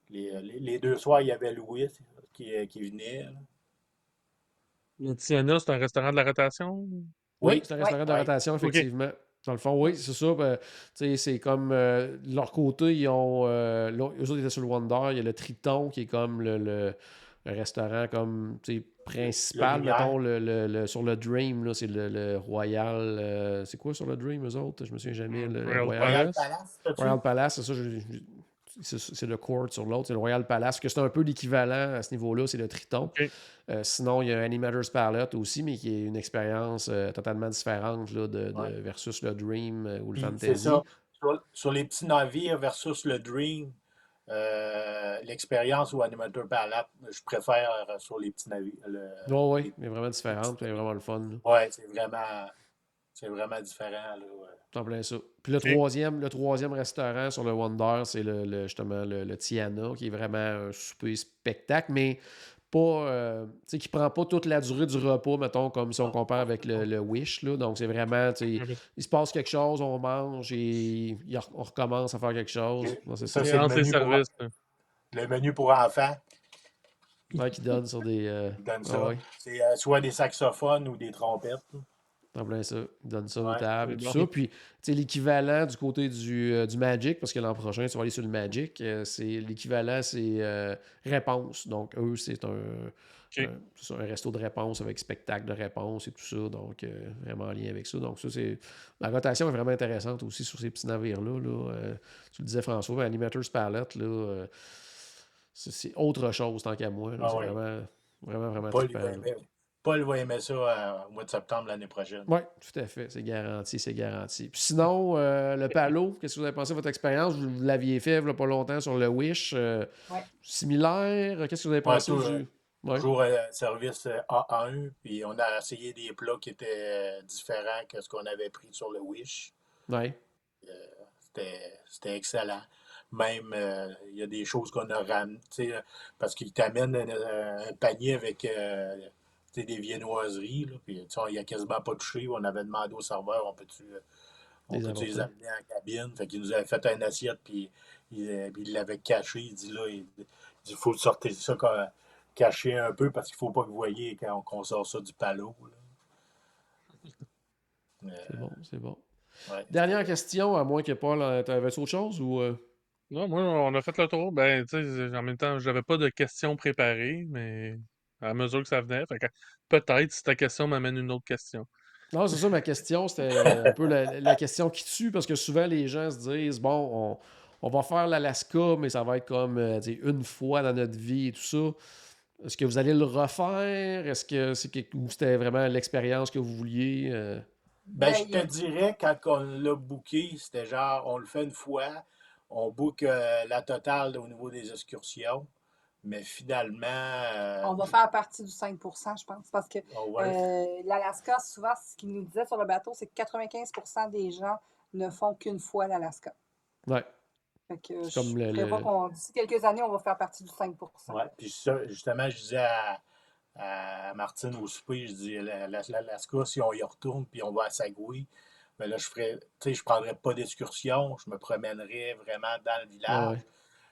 les, les- les deux soirs, il y avait Louis qui, euh, qui venait. là. Le Tiana, c'est un restaurant de la rotation? Oui, c'est un restaurant de Ouais. rotation, effectivement. Dans le fond, oui, c'est ça. ben, tu sais, c'est comme euh, de leur côté, ils ont. Euh, là, eux autres étaient sur le Wonder. Il y a le Triton qui est comme le, le- le restaurant comme tu sais, principal, mettons, le, le- le- sur le Dream. là, C'est le, le Royal. euh, c'est quoi sur le Dream, eux autres? Je me souviens jamais. Le, Royal Royal, Royal Palace. Royal Palace, c'est ça. je- je- c'est le court sur l'autre, c'est le Royal Palace, que c'est un peu l'équivalent à ce niveau-là, c'est le Triton. Euh, sinon, il y a Animator's Palette aussi, mais qui est une expérience euh, totalement différente là, de, de- Ouais. versus le Dream euh, ou le Puis, Fantasy. C'est ça. Sur, sur les petits navires versus le Dream, euh, l'expérience au Animator Palette, je préfère euh, sur les petits navires. le- Oui, oui, mais vraiment différente, puis vraiment le fun. Ouais, c'est vraiment, c'est vraiment différent. Là, ouais. Plein ça. Puis le troisième, le troisième restaurant sur le Wonder, c'est le, le- justement le, le Tiana, qui est vraiment un souper spectacle, mais pas. euh, tu sais, qui prend pas toute la durée du repas, mettons, comme si on compare avec le, le Wish. Là. Donc c'est vraiment, Ok. il se passe quelque chose, on mange et on recommence à faire quelque chose. C'est Ça, ça. c'est le pour- services. Le menu pour enfants, Ouais, qui donne sur des. euh, il donne ah ouais, C'est euh, soit des saxophones ou des trompettes. là. En plein ça. Donne ça aux Ouais, tables et tout bon. ça. Puis, tu l'équivalent du côté du, euh, du Magic, parce que l'an prochain, tu vas aller sur le Magic, euh, c'est l'équivalent, c'est euh, réponse. Donc, eux, c'est un, un- c'est ça, un resto de réponse avec spectacle de réponse et tout ça. Donc, vraiment en lien avec ça. Donc, ça, c'est. La rotation est vraiment intéressante aussi sur ces petits navires-là. Là. Tu le disais, François, mais Animator's Palette, là. c'est c'est autre chose tant qu'à moi. là. Ah C'est oui. vraiment, vraiment, vraiment trippant. Paul va aimer ça euh, au mois de septembre l'année prochaine. Oui, tout à fait. C'est garanti, c'est garanti. Puis sinon, euh, le Palo, qu'est-ce que vous avez pensé de votre expérience? Vous l'aviez fait il y a pas longtemps sur le Wish. euh, Ouais. Similaire? Qu'est-ce que vous avez pensé? Ouais. Toujours euh, service euh, A1, puis on a essayé des plats qui étaient différents que ce qu'on avait pris sur le Wish. Ouais. C'était c'était excellent. Même, euh, il y a des choses qu'on a ramenées, tu sais, parce qu'ils t'amènent un, un panier avec euh, des viennoiseries, là, puis tu sais, on y a quasiment pas touché. On avait demandé au serveur, on peut-tu euh, on Les peut les amener en cabine? Fait qu'il nous avait fait une assiette, puis il euh, il l'avait caché. Il dit là, il, il dit, faut sortir ça comme, caché un peu parce qu'il faut pas que vous voyez quand qu'on sort ça du palo. Euh, C'est bon, c'est bon. ouais. Dernière question, à moins que Paul, t'avais autre chose ou... Non, moi, on a fait le tour. Ben, tu sais, en même temps, j'avais pas de questions préparées, mais à mesure que ça venait, peut-être si ta question m'amène une autre question. Non, c'est ça, ma question, c'était un peu la, la question qui tue, parce que souvent, les gens se disent, bon, on, on va faire l'Alaska, mais ça va être comme euh, une fois dans notre vie et tout ça. Est-ce que vous allez le refaire? Est-ce que c'est que, ou c'était vraiment l'expérience que vous vouliez? euh? Ben, Ben, je te a- dirais, quand on l'a booké, c'était genre, on le fait une fois, on book euh, la totale au niveau des excursions, mais finalement, euh, On va faire partie du 5% je pense, parce que oh ouais, euh, l'Alaska, souvent, ce qu'ils nous disaient sur le bateau, c'est que 95% des gens ne font qu'une fois l'Alaska. Ouais. Fait que C'est comme je le- d'ici quelques années, on va faire partie du 5% ouais. Puis ça, justement, je disais à, à Martine au souper, je dis, la- la- l'Alaska, si on y retourne, puis on va à Sagoué, ben là, je ferais, tu sais, je prendrais pas d'excursion, je me promènerais vraiment dans le village. ouais.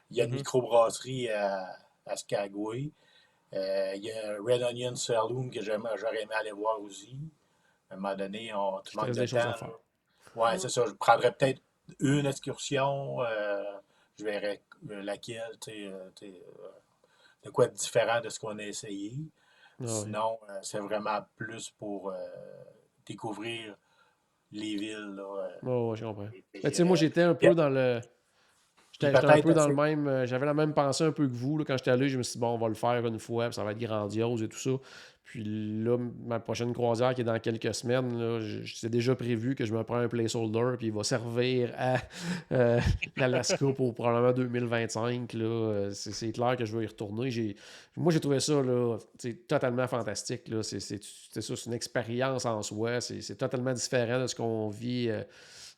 Il y a une Mhm. microbrasserie à, à Skagway. Euh, il y a un Red Onion Saloon que j'aurais aimé aller voir aussi. À un moment donné, on, te manques reste de des temps. à faire. là. Ouais, c'est ça. Je prendrais peut-être une excursion. euh, je verrais euh, laquelle, tu sais, de quoi de différent de ce qu'on a essayé. Ah. Sinon, euh, c'est vraiment plus pour euh, découvrir les villes. Là, euh, ouais, je comprends. et- Ben, tu sais, moi, j'étais un peu dans le. J'étais un peu dans le même. euh, J'avais la même pensée un peu que vous. là. quand j'étais allé, je me suis dit, bon, on va le faire une fois, puis ça va être grandiose et tout ça. Puis là, ma prochaine croisière qui est dans quelques semaines, c'est déjà prévu que je me prends un placeholder, puis il va servir à euh, l'Alaska pour probablement 2025. là. Euh, C'est clair que je vais y retourner. Moi, j'ai trouvé ça là, totalement fantastique. C'est ça, c'est une expérience en soi. C'est c'est totalement différent de ce qu'on vit. euh,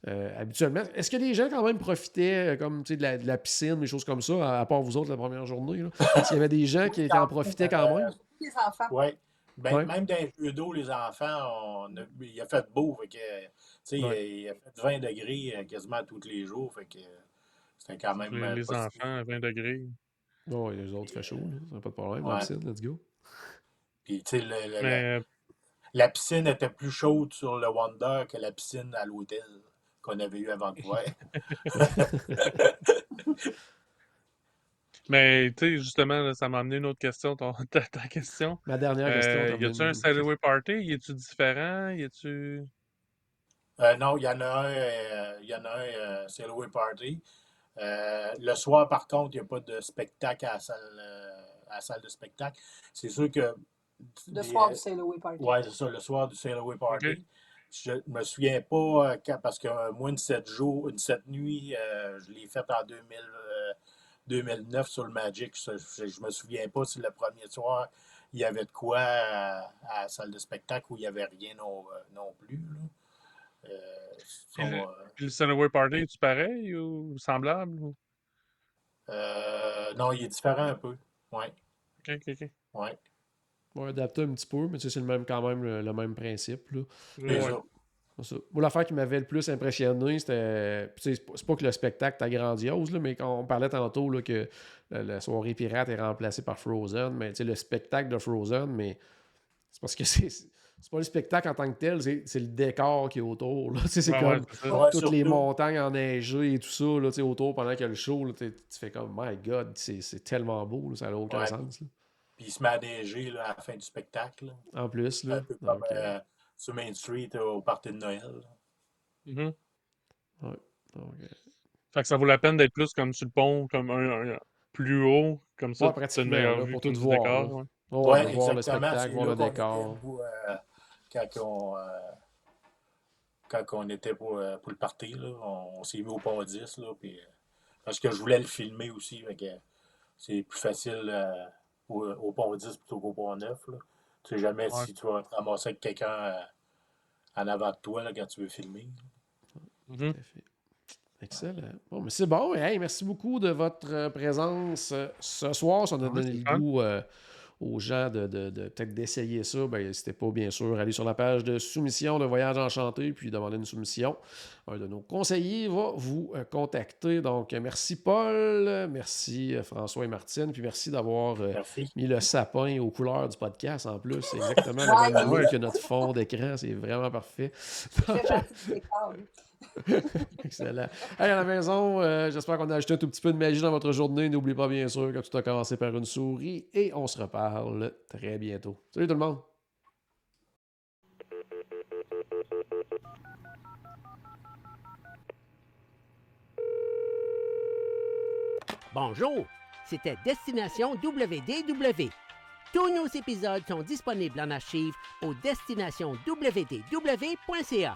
euh, habituellement. Est-ce que les gens quand même profitaient euh, comme tu sais, de la, de la piscine, des choses comme ça, à, à part vous autres la première journée? Est-ce qu'il y avait des gens qui, qui en profitaient quand même? Les enfants. Oui. Ben, Ouais. Même dans les jeux d'eau, les enfants, on a- il a fait beau. Fait que, tu sais, Ouais. il a fait 20 degrés euh, quasiment tous les jours. Fait que c'était quand même Les, enfants à 20 degrés. Oui, les autres, fait chaud, là. Ça n'a pas de problème. Ouais. La piscine, let's go. Puis, tu sais, le- le- la, Mais la piscine était plus chaude sur le Wonder que la piscine à l'hôtel qu'on avait eu avant de voir. Mais tu sais, justement, là, ça m'a amené une autre question, ton, ta, ta question. Ma dernière question. Euh, y a-tu un. Sailaway Party? Y est-tu différent? Y a-tu. Euh, non, il y en a un, euh, y en a un, euh, c'est le Way Party. Euh, le soir, par contre, il n'y a pas de spectacle à la salle, euh, à la salle de spectacle. C'est sûr que. Le soir du Sailor Way Party. Ouais, c'est ça, le soir du Sail Away Party. Je me souviens pas, euh, quand- parce que euh, moi, une sept jours, une sept nuits, euh, je l'ai faite en 2000, euh, 2009 sur le Magic. Je, me souviens pas si le premier soir, il y avait de quoi à, à la salle de spectacle ou il n'y avait rien non, non plus. là. Euh, le, le Sailaway Party, est-tu pareil ou semblable? ou- non, il est différent un peu. Oui, Ok, ok, ok. oui. Ouais, adapté un petit peu, mais tu sais, c'est le même, quand même le, le même principe. Là. Ouais. ça. Moi, l'affaire qui m'avait le plus impressionné, c'était. C'est pas- que le spectacle était grandiose, là, mais quand on parlait tantôt là, que la, la soirée pirate est remplacée par Frozen, mais le spectacle de Frozen, mais c'est parce que c'est. C'est pas le spectacle en tant que tel, c'est le décor qui est autour. C'est Ouais, comme ouais, toutes les montagnes enneigées et tout ça là, autour pendant qu'il y a le show. là, tu fais comme, my God, c'est c'est tellement beau, là, ça n'a aucun Ouais. sens. Puis il se met à neiger là, à la fin du spectacle. là. En plus, là. Un peu comme euh, euh, sur Main Street euh, au party de Noël. donc, euh, Fait que ça vaut la peine d'être plus comme sur le pont, comme un, un- plus haut, comme ça, Ouais, as une pratiquement, meilleure là, vue pour tout voir. décor. ouais. Voir le exactement. spectacle, C'est voir le décor. pour, euh, quand on, euh, quand on était pour, pour le party, là, on, on s'est mis au pont 10, là, puis, parce que je voulais le filmer aussi, c'est plus facile au, au pont 10 plutôt qu'au pont 9. Là. Tu sais jamais Ouais. si tu vas te ramasser avec quelqu'un euh, en avant de toi là, quand tu veux filmer. Tout à fait. Excellent. Bon, mais c'est bon. Hey, merci beaucoup de votre euh, présence euh, ce soir. Ça nous a Ouais, donné le goût euh, aux gens de, de- de- peut-être d'essayer ça. Ben, n'hésitez pas, bien sûr, à aller sur la page de soumission de Voyage Enchanté puis demander une soumission. Un de nos conseillers va vous euh, contacter. Donc, merci Paul, merci euh, François et Martine, puis merci d'avoir euh, mis le sapin aux couleurs du podcast en plus. C'est exactement la même couleur que notre fond d'écran. C'est vraiment parfait. Excellent. Hey, à la maison, euh, j'espère qu'on a ajouté un tout petit peu de magie dans votre journée. N'oubliez pas, bien sûr, que tout a commencé par une souris et on se reparle très bientôt. Salut tout le monde! Bonjour, c'était Destination WDW. Tous nos épisodes sont disponibles en archive au destinationswdw.ca.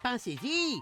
Pensez-y!